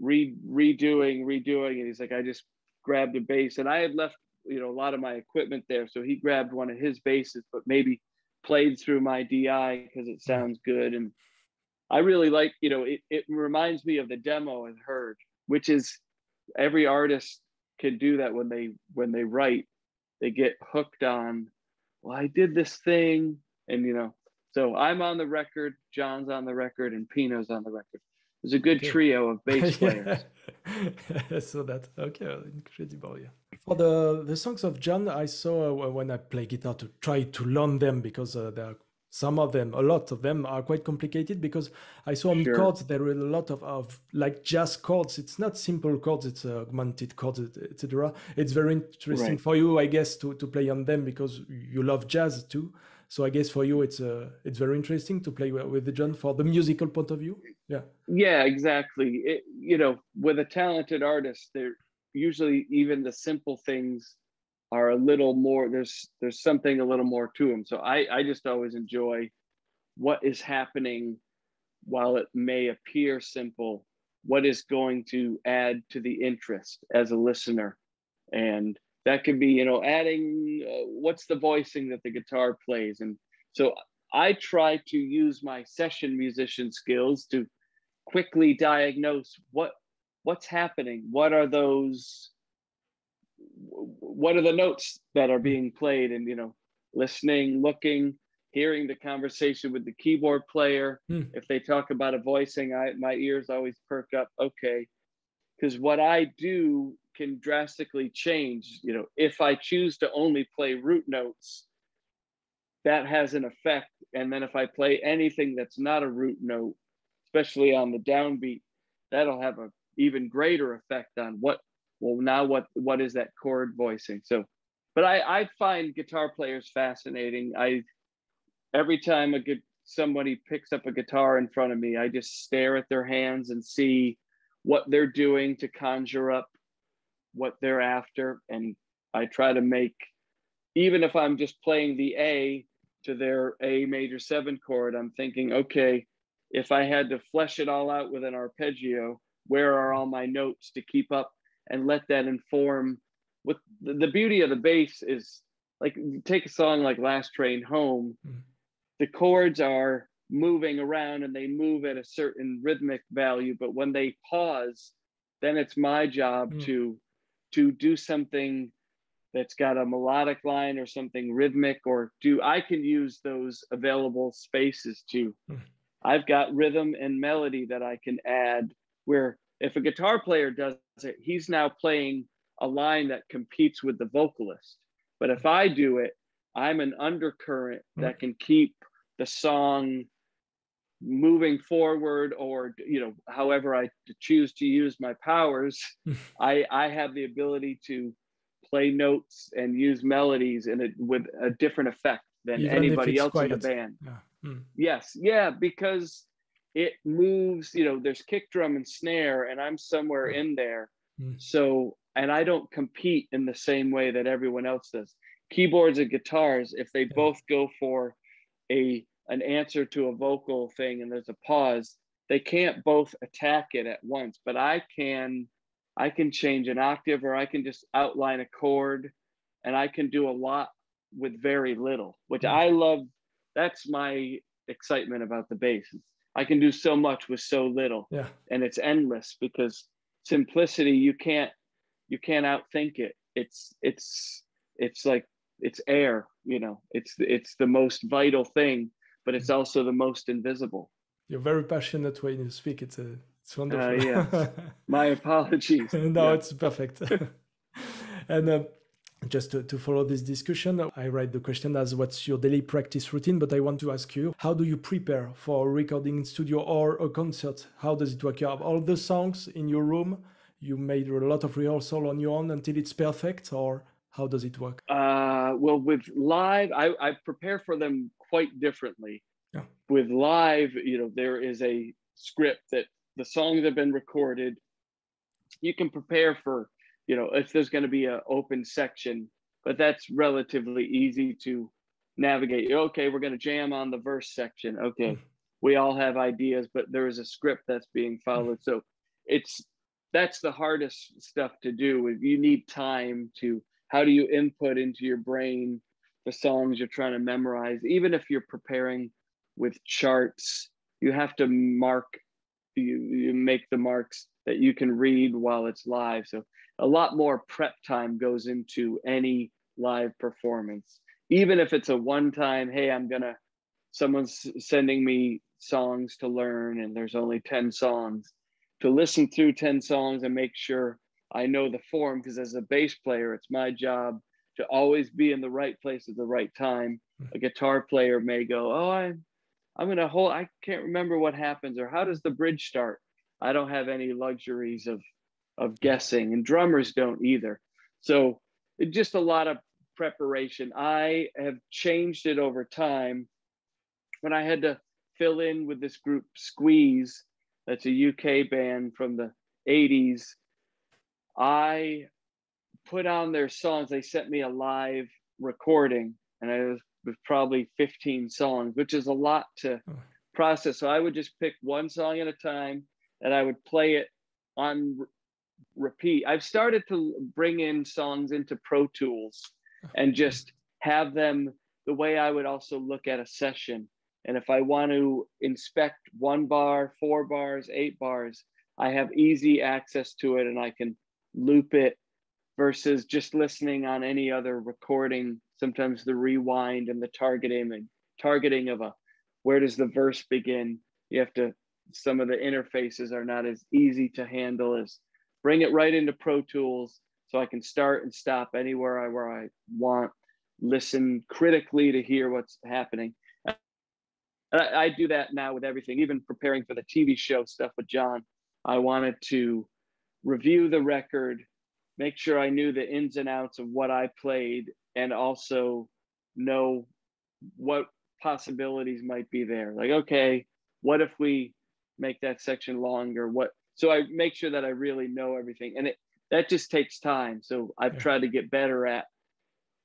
re redoing redoing, and he's like I just grabbed a bass, and I had left you know a lot of my equipment there. So he grabbed one of his basses, but maybe played through my di because it sounds good. And i really like you know it, it reminds me of the demo i heard which is every artist can do that when they when they write they get hooked on well i did this thing and you know. So i'm on the record john's on the record and pino's on the record. There's a good trio of bass players. So that's okay incredible yeah for the the songs of John, I saw uh, when I play guitar to try to learn them because uh, they are some of them a lot of them are quite complicated because i saw on sure. chords there are a lot of, of like jazz chords. It's not simple chords it's uh, augmented chords etc it's very interesting right. for you i guess to, to play on them because you love jazz too. So i guess for you it's uh, it's very interesting to play with the john for the musical point of view. Yeah. Yeah exactly. It, you know with a talented artist there usually even the simple things are a little more there's there's something a little more to them so i i just always enjoy what is happening while it may appear simple what is going to add to the interest as a listener. And that could be you know adding uh, what's the voicing that the guitar plays? And so i try to use my session musician skills to quickly diagnose what what's happening? What are those what are the notes that are being played? And you know listening looking hearing the conversation with the keyboard player. Hmm. if they talk about a voicing i my ears always perk up. Okay. Because what i do can drastically change you know if i choose to only play root notes that has an effect. And then if i play anything that's not a root note especially on the downbeat that'll have a even greater effect on what well now what what is that chord voicing? So but i i find guitar players fascinating. I every time a good somebody picks up a guitar in front of me i just stare at their hands and see what they're doing to conjure up what they're after. And i try to make even if i'm just playing the a to their a major seven chord i'm thinking okay if i had to flesh it all out with an arpeggio where are all my notes to keep up and let that inform what the, the beauty of the bass is like take a song like last train home mm. the chords are moving around and they move at a certain rhythmic value but when they pause then it's my job mm. to to do something that's got a melodic line or something rhythmic or do i can use those available spaces to mm. i've got rhythm and melody that i can add where if a guitar player does it, he's now playing a line that competes with the vocalist. But if I do it, I'm an undercurrent hmm. that can keep the song moving forward or you know however i choose to use my powers i i have the ability to play notes and use melodies in it with a different effect than Even anybody else in the band yeah. Hmm. yes yeah because it moves you know there's kick drum and snare and i'm somewhere in there. Mm. so and i don't compete in the same way that everyone else does. Keyboards and guitars if they both go for a an answer to a vocal thing and there's a pause they can't both attack it at once but i can i can change an octave or i can just outline a chord and i can do a lot with very little which mm. i love. That's my excitement about the bass I can do so much with so little. Yeah. And it's endless because simplicity you can't you can't outthink it. It's it's it's like it's air, you know. It's it's the most vital thing, but it's also the most invisible. You're very passionate when you speak. It's a it's wonderful. Uh, yeah. My apologies. no, yeah. it's perfect. and uh, just to, to, follow this discussion, I write the question as what's your daily practice routine, but I want to ask you, how do you prepare for a recording in studio or a concert? How does it work? You have all the songs in your room, you made a lot of rehearsal on your own until it's perfect, or how does it work? Uh, well, with live, I, I prepare for them quite differently. Yeah. With live, you know, there is a script that the songs have been recorded. You can prepare for you know if there's going to be an open section but that's relatively easy to navigate. Okay we're going to jam on the verse section. Okay we all have ideas but there is a script that's being followed. So it's that's the hardest stuff to do. If you need time to how do you input into your brain the songs you're trying to memorize? Even if you're preparing with charts you have to mark you, you make the marks that you can read while it's live so a lot more prep time goes into any live performance even if it's a one time hey i'm gonna someone's sending me songs to learn and there's only 10 songs to listen through 10 songs and make sure i know the form because as a bass player it's my job to always be in the right place at the right time. A guitar player may go, "Oh, I'm I'm gonna hold. I can't remember what happens or how does the bridge start. I don't have any luxuries of of guessing, and drummers don't either. So just a lot of preparation. I have changed it over time. When I had to fill in with this group Squeeze, that's a UK band from the 80s, I put on their songs. They sent me a live recording, and it was, was probably 15 songs, which is a lot to hmm. process. So I would just pick one song at a time and I would play it on repeat. I've started to bring in songs into Pro Tools and just have them the way I would also look at a session. And if I want to inspect one bar, four bars, eight bars, I have easy access to it and I can loop it versus just listening on any other recording. Sometimes the rewind and the targeting and targeting of a where does the verse begin? You have to some of the interfaces are not as easy to handle as bring it right into Pro Tools so I can start and stop anywhere I where I want, listen critically to hear what's happening. I, I do that now with everything, even preparing for the TV show stuff with John. I wanted to review the record, make sure I knew the ins and outs of what I played, and also know what possibilities might be there. Like, okay, what if we make that section longer? What so I make sure that I really know everything. And it that just takes time. So I've tried to get better at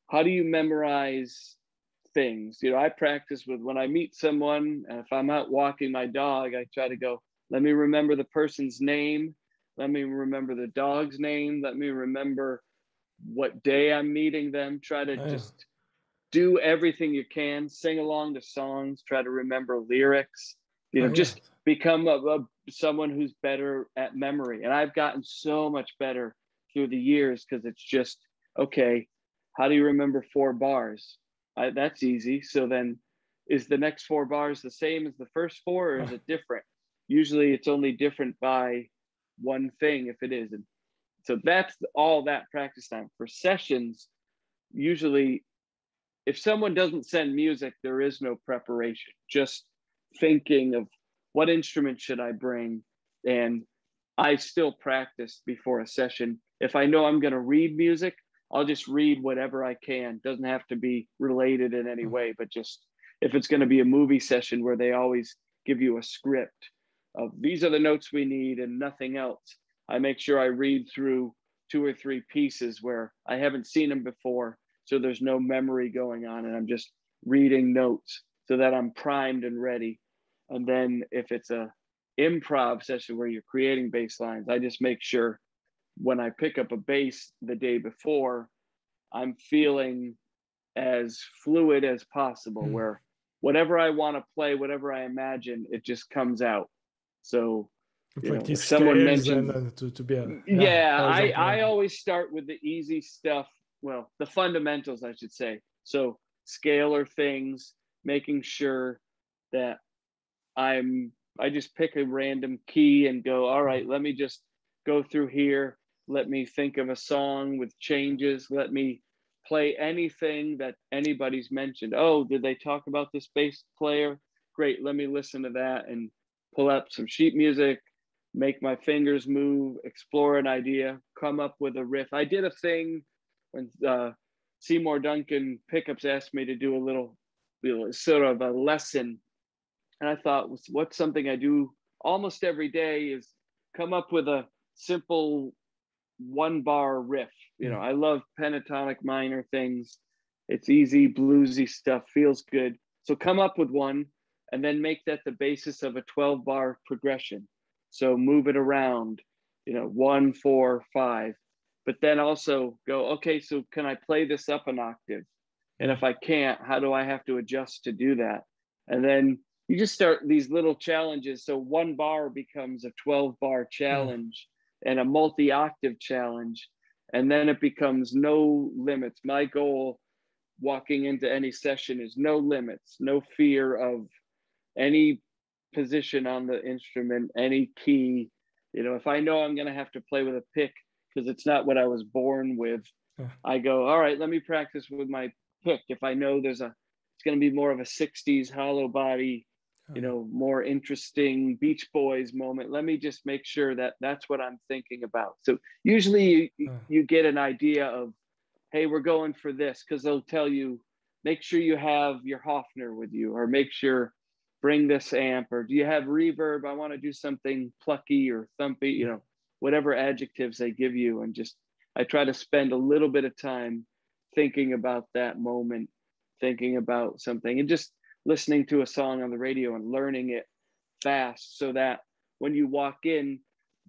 how do you memorize things? You know, I practice with when I meet someone, and if I'm out walking my dog, I try to go, let me remember the person's name. Let me remember the dog's name. Let me remember what day I'm meeting them. Try to just do everything you can, sing along to songs, try to remember lyrics, you know, oh, just become a, a, someone who's better at memory. And I've gotten so much better through the years because it's just, okay, how do you remember four bars? I, that's easy. So then is the next four bars the same as the first four or is it different? Usually it's only different by one thing if it is. And so that's all that practice time. For sessions, usually if someone doesn't send music, there is no preparation, just thinking of what instrument should I bring? And I still practice before a session. If I know I'm going to read music, I'll just read whatever I can. Doesn't have to be related in any hmm. way, but just if it's going to be a movie session where they always give you a script of these are the notes we need and nothing else, I make sure I read through two or three pieces where I haven't seen them before. So there's no memory going on and I'm just reading notes so that I'm primed and ready and then if it's a improv session where you're creating bass lines, I just make sure when I pick up a bass the day before, I'm feeling as fluid as possible, mm. where whatever I want to play, whatever I imagine, it just comes out. So you know, someone mentioned uh, to, to be a, yeah, yeah I, I always start with the easy stuff. Well, the fundamentals, I should say. So scalar things, making sure that I'm I just pick a random key and go, all right, let me just go through here. Let me think of a song with changes. Let me play anything that anybody's mentioned. Oh, did they talk about this bass player? Great, let me listen to that and pull up some sheet music, make my fingers move, explore an idea, come up with a riff. I did a thing when uh, Seymour Duncan pickups asked me to do a little, little sort of a lesson and I thought, what's something I do almost every day is come up with a simple one bar riff. You know, mm. I love pentatonic minor things. It's easy, bluesy stuff, feels good. So come up with one and then make that the basis of a 12 bar progression. So move it around, you know, one, four, five. But then also go, okay, so can I play this up an octave? And if I can't, how do I have to adjust to do that? And then you just start these little challenges. So one bar becomes a 12 bar challenge mm. and a multi octave challenge. And then it becomes no limits. My goal walking into any session is no limits, no fear of any position on the instrument, any key. You know, if I know I'm going to have to play with a pick because it's not what I was born with, yeah. I go, all right, let me practice with my pick. If I know there's a, it's going to be more of a 60s hollow body, you uh-huh. know, more interesting Beach Boys moment. Let me just make sure that that's what I'm thinking about. So usually you, you uh-huh. get an idea of, hey, we're going for this because they'll tell you, make sure you have your Hofner with you, or make sure bring this amp, or do you have reverb? I want to do something plucky or thumpy, you know, whatever adjectives they give you, and just I try to spend a little bit of time thinking about that moment, thinking about something, and just listening to a song on the radio and learning it fast so that when you walk in,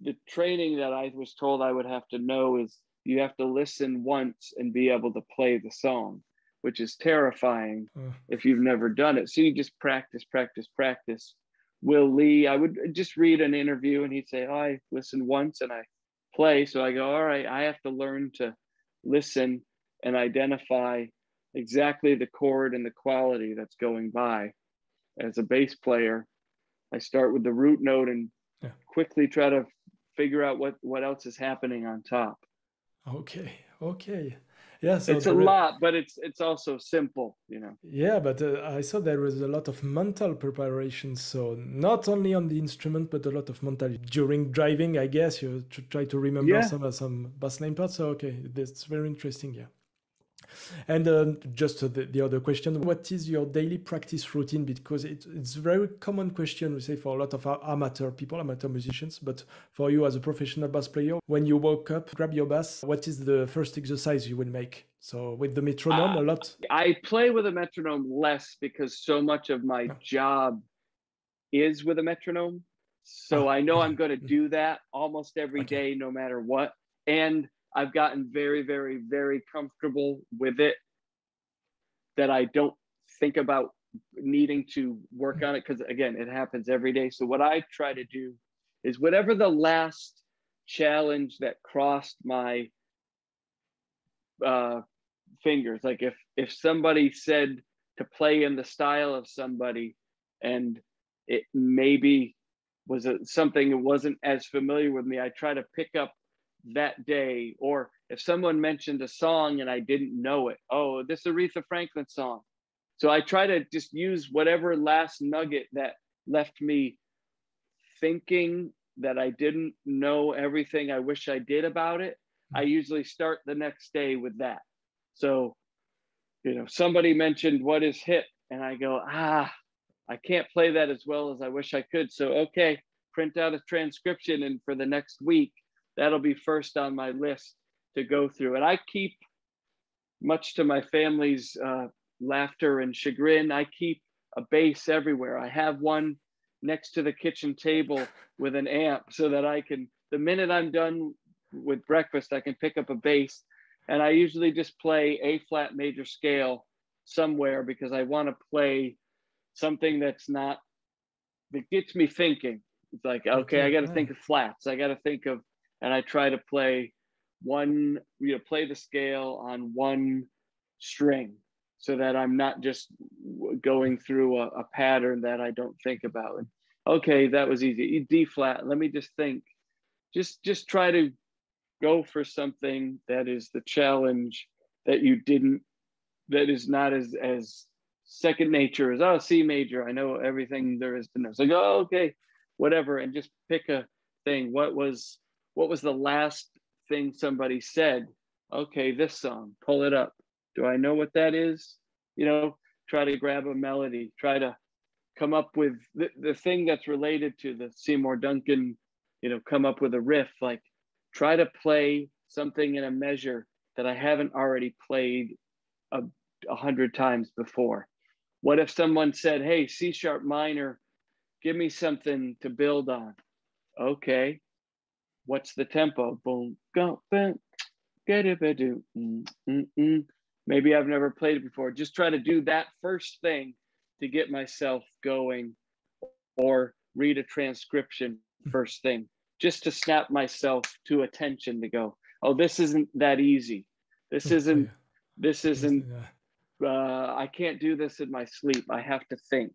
the training that I was told I would have to know is you have to listen once and be able to play the song, which is terrifying uh. if you've never done it. So you just practice, practice, practice. Will Lee, I would just read an interview and he'd say, oh, I listened once and I play. So I go, all right, I have to learn to listen and identify exactly the chord and the quality that's going by. As a bass player, I start with the root note and yeah. quickly try to figure out what what else is happening on top. Okay, okay. Yeah, so it's a lot, but it's it's also simple, you know. Yeah, but uh, I saw there was a lot of mental preparation. So not only on the instrument, but a lot of mental during driving. I guess you try to remember yeah. some some bass line parts. So okay, that's very interesting. Yeah. And uh, just the, the, other question, what is your daily practice routine? Because it, it's a very common question, we say, for a lot of amateur people, amateur musicians. But for you as a professional bass player, when you woke up, grab your bass, what is the first exercise you will make? So with the metronome, uh, a lot? I play with a metronome less because so much of my job is with a metronome. So oh, I know I'm going to do that almost every okay. day, no matter what. And I've gotten very, very, very comfortable with it that I don't think about needing to work on it because again, it happens every day. So what I try to do is whatever the last challenge that crossed my uh, fingers, like if if somebody said to play in the style of somebody and it maybe was a, something that wasn't as familiar with me, I try to pick up that day or if someone mentioned a song and i didn't know it oh this aretha franklin song. So i try to just use whatever last nugget that left me thinking that i didn't know everything i wish i did about it. I mm-hmm. usually start the next day with that. So you know somebody mentioned what is hip? And i go ah i can't play that as well as i wish i could. So okay print out a transcription and for the next week that'll be first on my list to go through. And I keep, much to my family's uh, laughter and chagrin, I keep a bass everywhere. I have one next to the kitchen table with an amp so that I can, the minute I'm done with breakfast, I can pick up a bass. And I usually just play A flat major scale somewhere because I want to play something that's not, that gets me thinking. It's like, okay, I got to think of flats. I got to think of and I try to play one, you know, play the scale on one string so that I'm not just going through a, a pattern that I don't think about. And okay, that was easy. D flat. Let me just think. Just just try to go for something that is the challenge that you didn't that is not as as second nature as oh C major. I know everything there is to know. So go, oh, okay, whatever, and just pick a thing. What was what was the last thing somebody said? Okay, this song, pull it up. Do I know what that is? You know, try to grab a melody, try to come up with the, the thing that's related to the Seymour Duncan, you know, come up with a riff, like try to play something in a measure that I haven't already played a, a hundred times before. What if someone said, Hey, C sharp minor, give me something to build on? Okay, what's the tempo? Boom, go, boom, get it, do. Maybe I've never played it before. Just try to do that first thing to get myself going, or read a transcription first thing, just to snap myself to attention to go, oh, this isn't that easy. This oh, isn't. This isn't. Uh, I can't do this in my sleep. I have to think.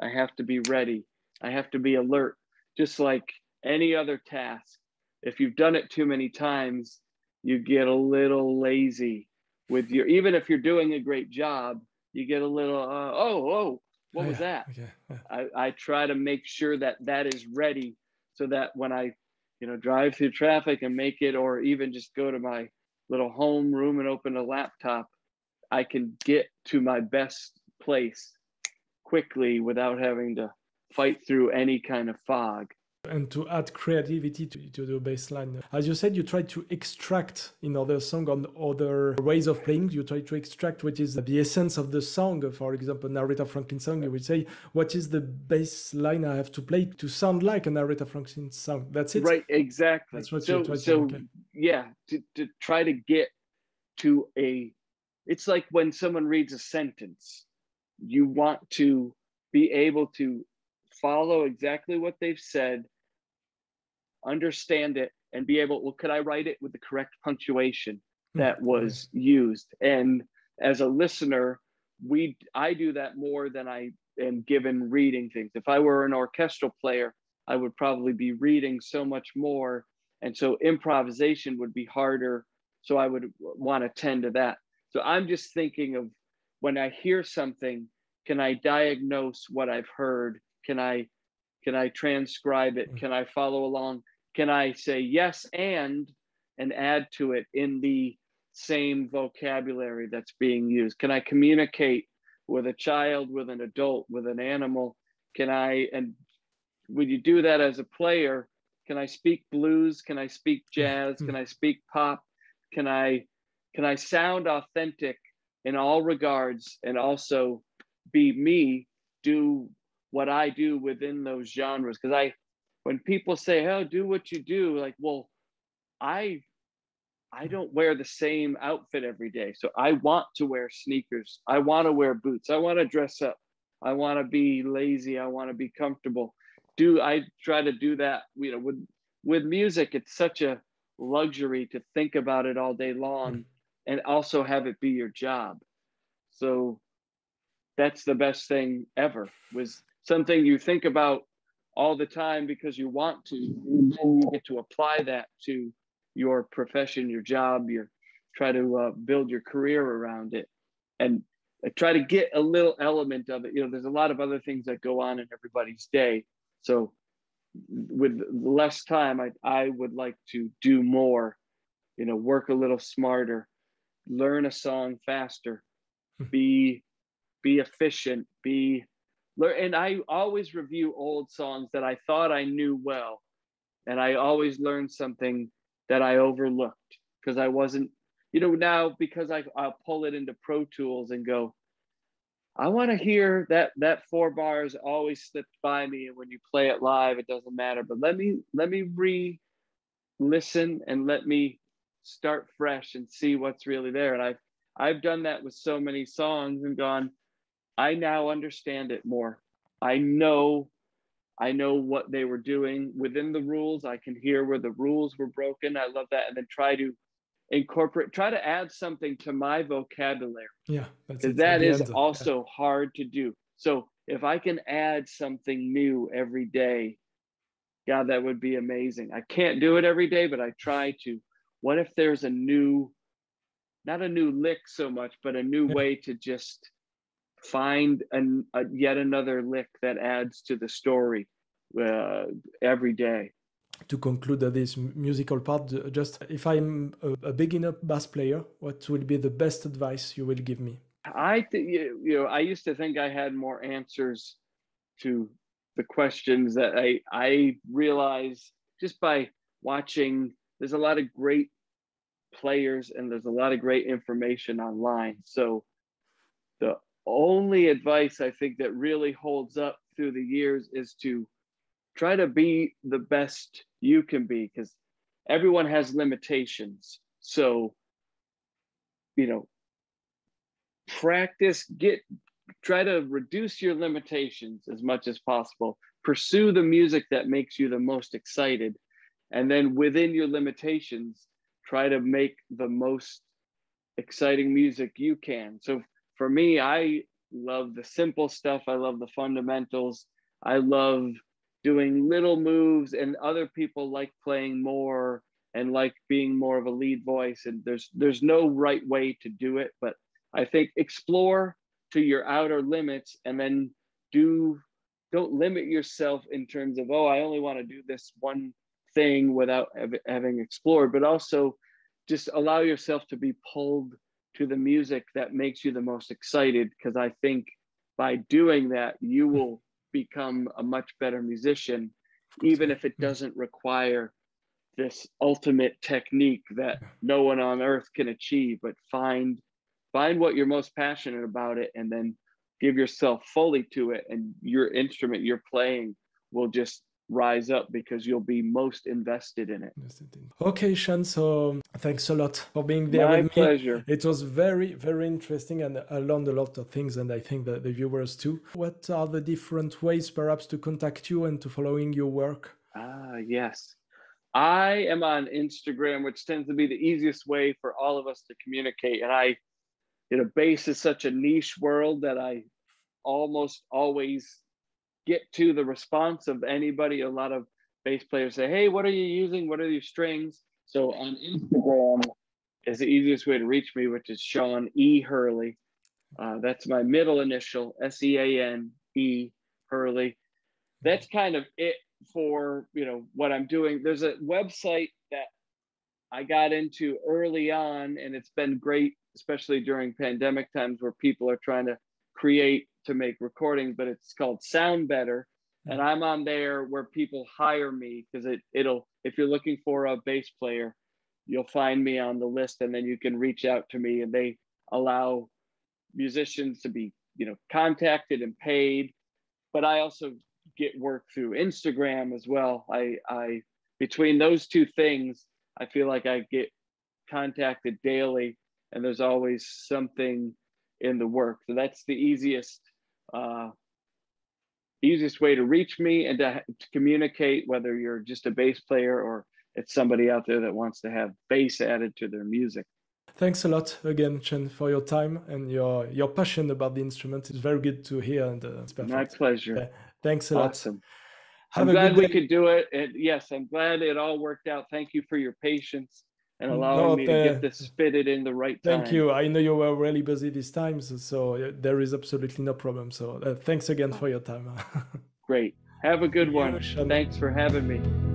I have to be ready. I have to be alert, just like any other task if you've done it too many times, you get a little lazy with your even if you're doing a great job you get a little uh, oh oh what was that okay. yeah. I, I try to make sure that that is ready so that when i you know drive through traffic and make it or even just go to my little home room and open a laptop i can get to my best place quickly without having to fight through any kind of fog and to add creativity to, to the bass line. As you said, you try to extract in other song on other ways of playing. You try to extract what is the essence of the song. For example, an Aretha Franklin song, you would say, what is the bass line I have to play to sound like an Aretha Franklin song? That's it. Right, exactly. That's what so, you try so, to, okay. yeah, to, to try to get to a, it's like when someone reads a sentence, you want to be able to follow exactly what they've said understand it and be able well could i write it with the correct punctuation hmm. that was used? And as a listener we i do that more than i am given reading things. If i were an orchestral player i would probably be reading so much more. And so improvisation would be harder. So i would want to tend to that. So i'm just thinking of when i hear something can i diagnose what i've heard? Can i can i transcribe it? Hmm. can i follow along can I say yes and and add to it in the same vocabulary that's being used? Can I communicate with a child, with an adult, with an animal? Can I and when you do that as a player, can I speak blues? Can I speak jazz? Can I speak pop? Can I can I sound authentic in all regards and also be me, do what I do within those genres? Because I when people say, "Oh, do what you do," like, well, I I don't wear the same outfit every day. So I want to wear sneakers. I want to wear boots. I want to dress up. I want to be lazy. I want to be comfortable. Do I try to do that, you know, with with music, it's such a luxury to think about it all day long and also have it be your job. So that's the best thing ever was something you think about all the time because you want to. And then you get to apply that to your profession, your job, your try to uh, build your career around it, and try to get a little element of it. You know, there's a lot of other things that go on in everybody's day. So with less time, I I would like to do more. You know, work a little smarter, learn a song faster, hmm. be be efficient, be and I always review old songs that I thought I knew well, and I always learn something that I overlooked because I wasn't, you know, now because I I'll pull it into Pro Tools and go, I want to hear that that four bars always slipped by me, and when you play it live, it doesn't matter. But let me let me re listen and let me start fresh and see what's really there. And I've I've done that with so many songs and gone, I now understand it more. I know I know what they were doing within the rules. I can hear where the rules were broken. I love that. And then try to incorporate, try to add something to my vocabulary. Yeah. Because that is also yeah. hard to do. So if I can add something new every day, God, that would be amazing. I can't do it every day, but I try to. What if there's a new, not a new lick so much, but a new yeah. way to just find an, a, yet another lick that adds to the story uh, every day. To conclude this musical part, just if I'm a, a beginner bass player, what will be the best advice you will give me? I think you know I used to think I had more answers to the questions that I I realize just by watching. There's a lot of great players and there's a lot of great information online. So the only advice I think that really holds up through the years is to try to be the best you can be because everyone has limitations. So, you know, practice, get, try to reduce your limitations as much as possible. Pursue the music that makes you the most excited. And then within your limitations, try to make the most exciting music you can. So for me, I love the simple stuff. I love the fundamentals. I love doing little moves, and other people like playing more and like being more of a lead voice and there's there's no right way to do it but i think explore to your outer limits and then do don't limit yourself in terms of oh i only want to do this one thing without having explored but also just allow yourself to be pulled to the music that makes you the most excited because i think by doing that you hmm. will become a much better musician even if it hmm. doesn't require this ultimate technique that no one on earth can achieve but find find what you're most passionate about it and then give yourself fully to it and your instrument you're playing will just rise up because you'll be most invested in it. Okay, Sean. So thanks a lot for being there My with pleasure. me. It was very, very interesting, and I learned a lot of things, and I think that the viewers too. What are the different ways, perhaps, to contact you and to following your work? Ah, yes. I am on Instagram, which tends to be the easiest way for all of us to communicate. And I, you know, bass is such a niche world that I almost always get to the response of anybody. A lot of bass players say, Hey, what are you using? What are your strings? So on Instagram is the easiest way to reach me, which is Sean E. Hurley. Uh, that's my middle initial, S E A N E Hurley. That's kind of it for you know what I'm doing. There's a website that I got into early on, and it's been great, especially during pandemic times where people are trying to create to make recordings. But it's called SoundBetter, and I'm on there where people hire me because it it'll if you're looking for a bass player, you'll find me on the list, and then you can reach out to me, and they allow musicians to be you know contacted and paid. But I also get work through Instagram as well. I, I between those two things, I feel like I get contacted daily, and there's always something in the work. So that's the easiest uh, easiest way to reach me and to, to communicate, whether you're just a bass player or it's somebody out there that wants to have bass added to their music. Thanks a lot again, Chen, for your time and your your passion about the instrument. It's very good to hear, and uh, it's perfect. My pleasure. Yeah. Thanks a lot. Awesome. Have I'm glad we could do it. And yes, I'm glad it all worked out. Thank you for your patience and allowing No, me to get this fitted in the right time. Thank you. I know you were really busy this time, so, so there is absolutely no problem. So uh, thanks again for your time. Great. Have a good one. Thanks for having me.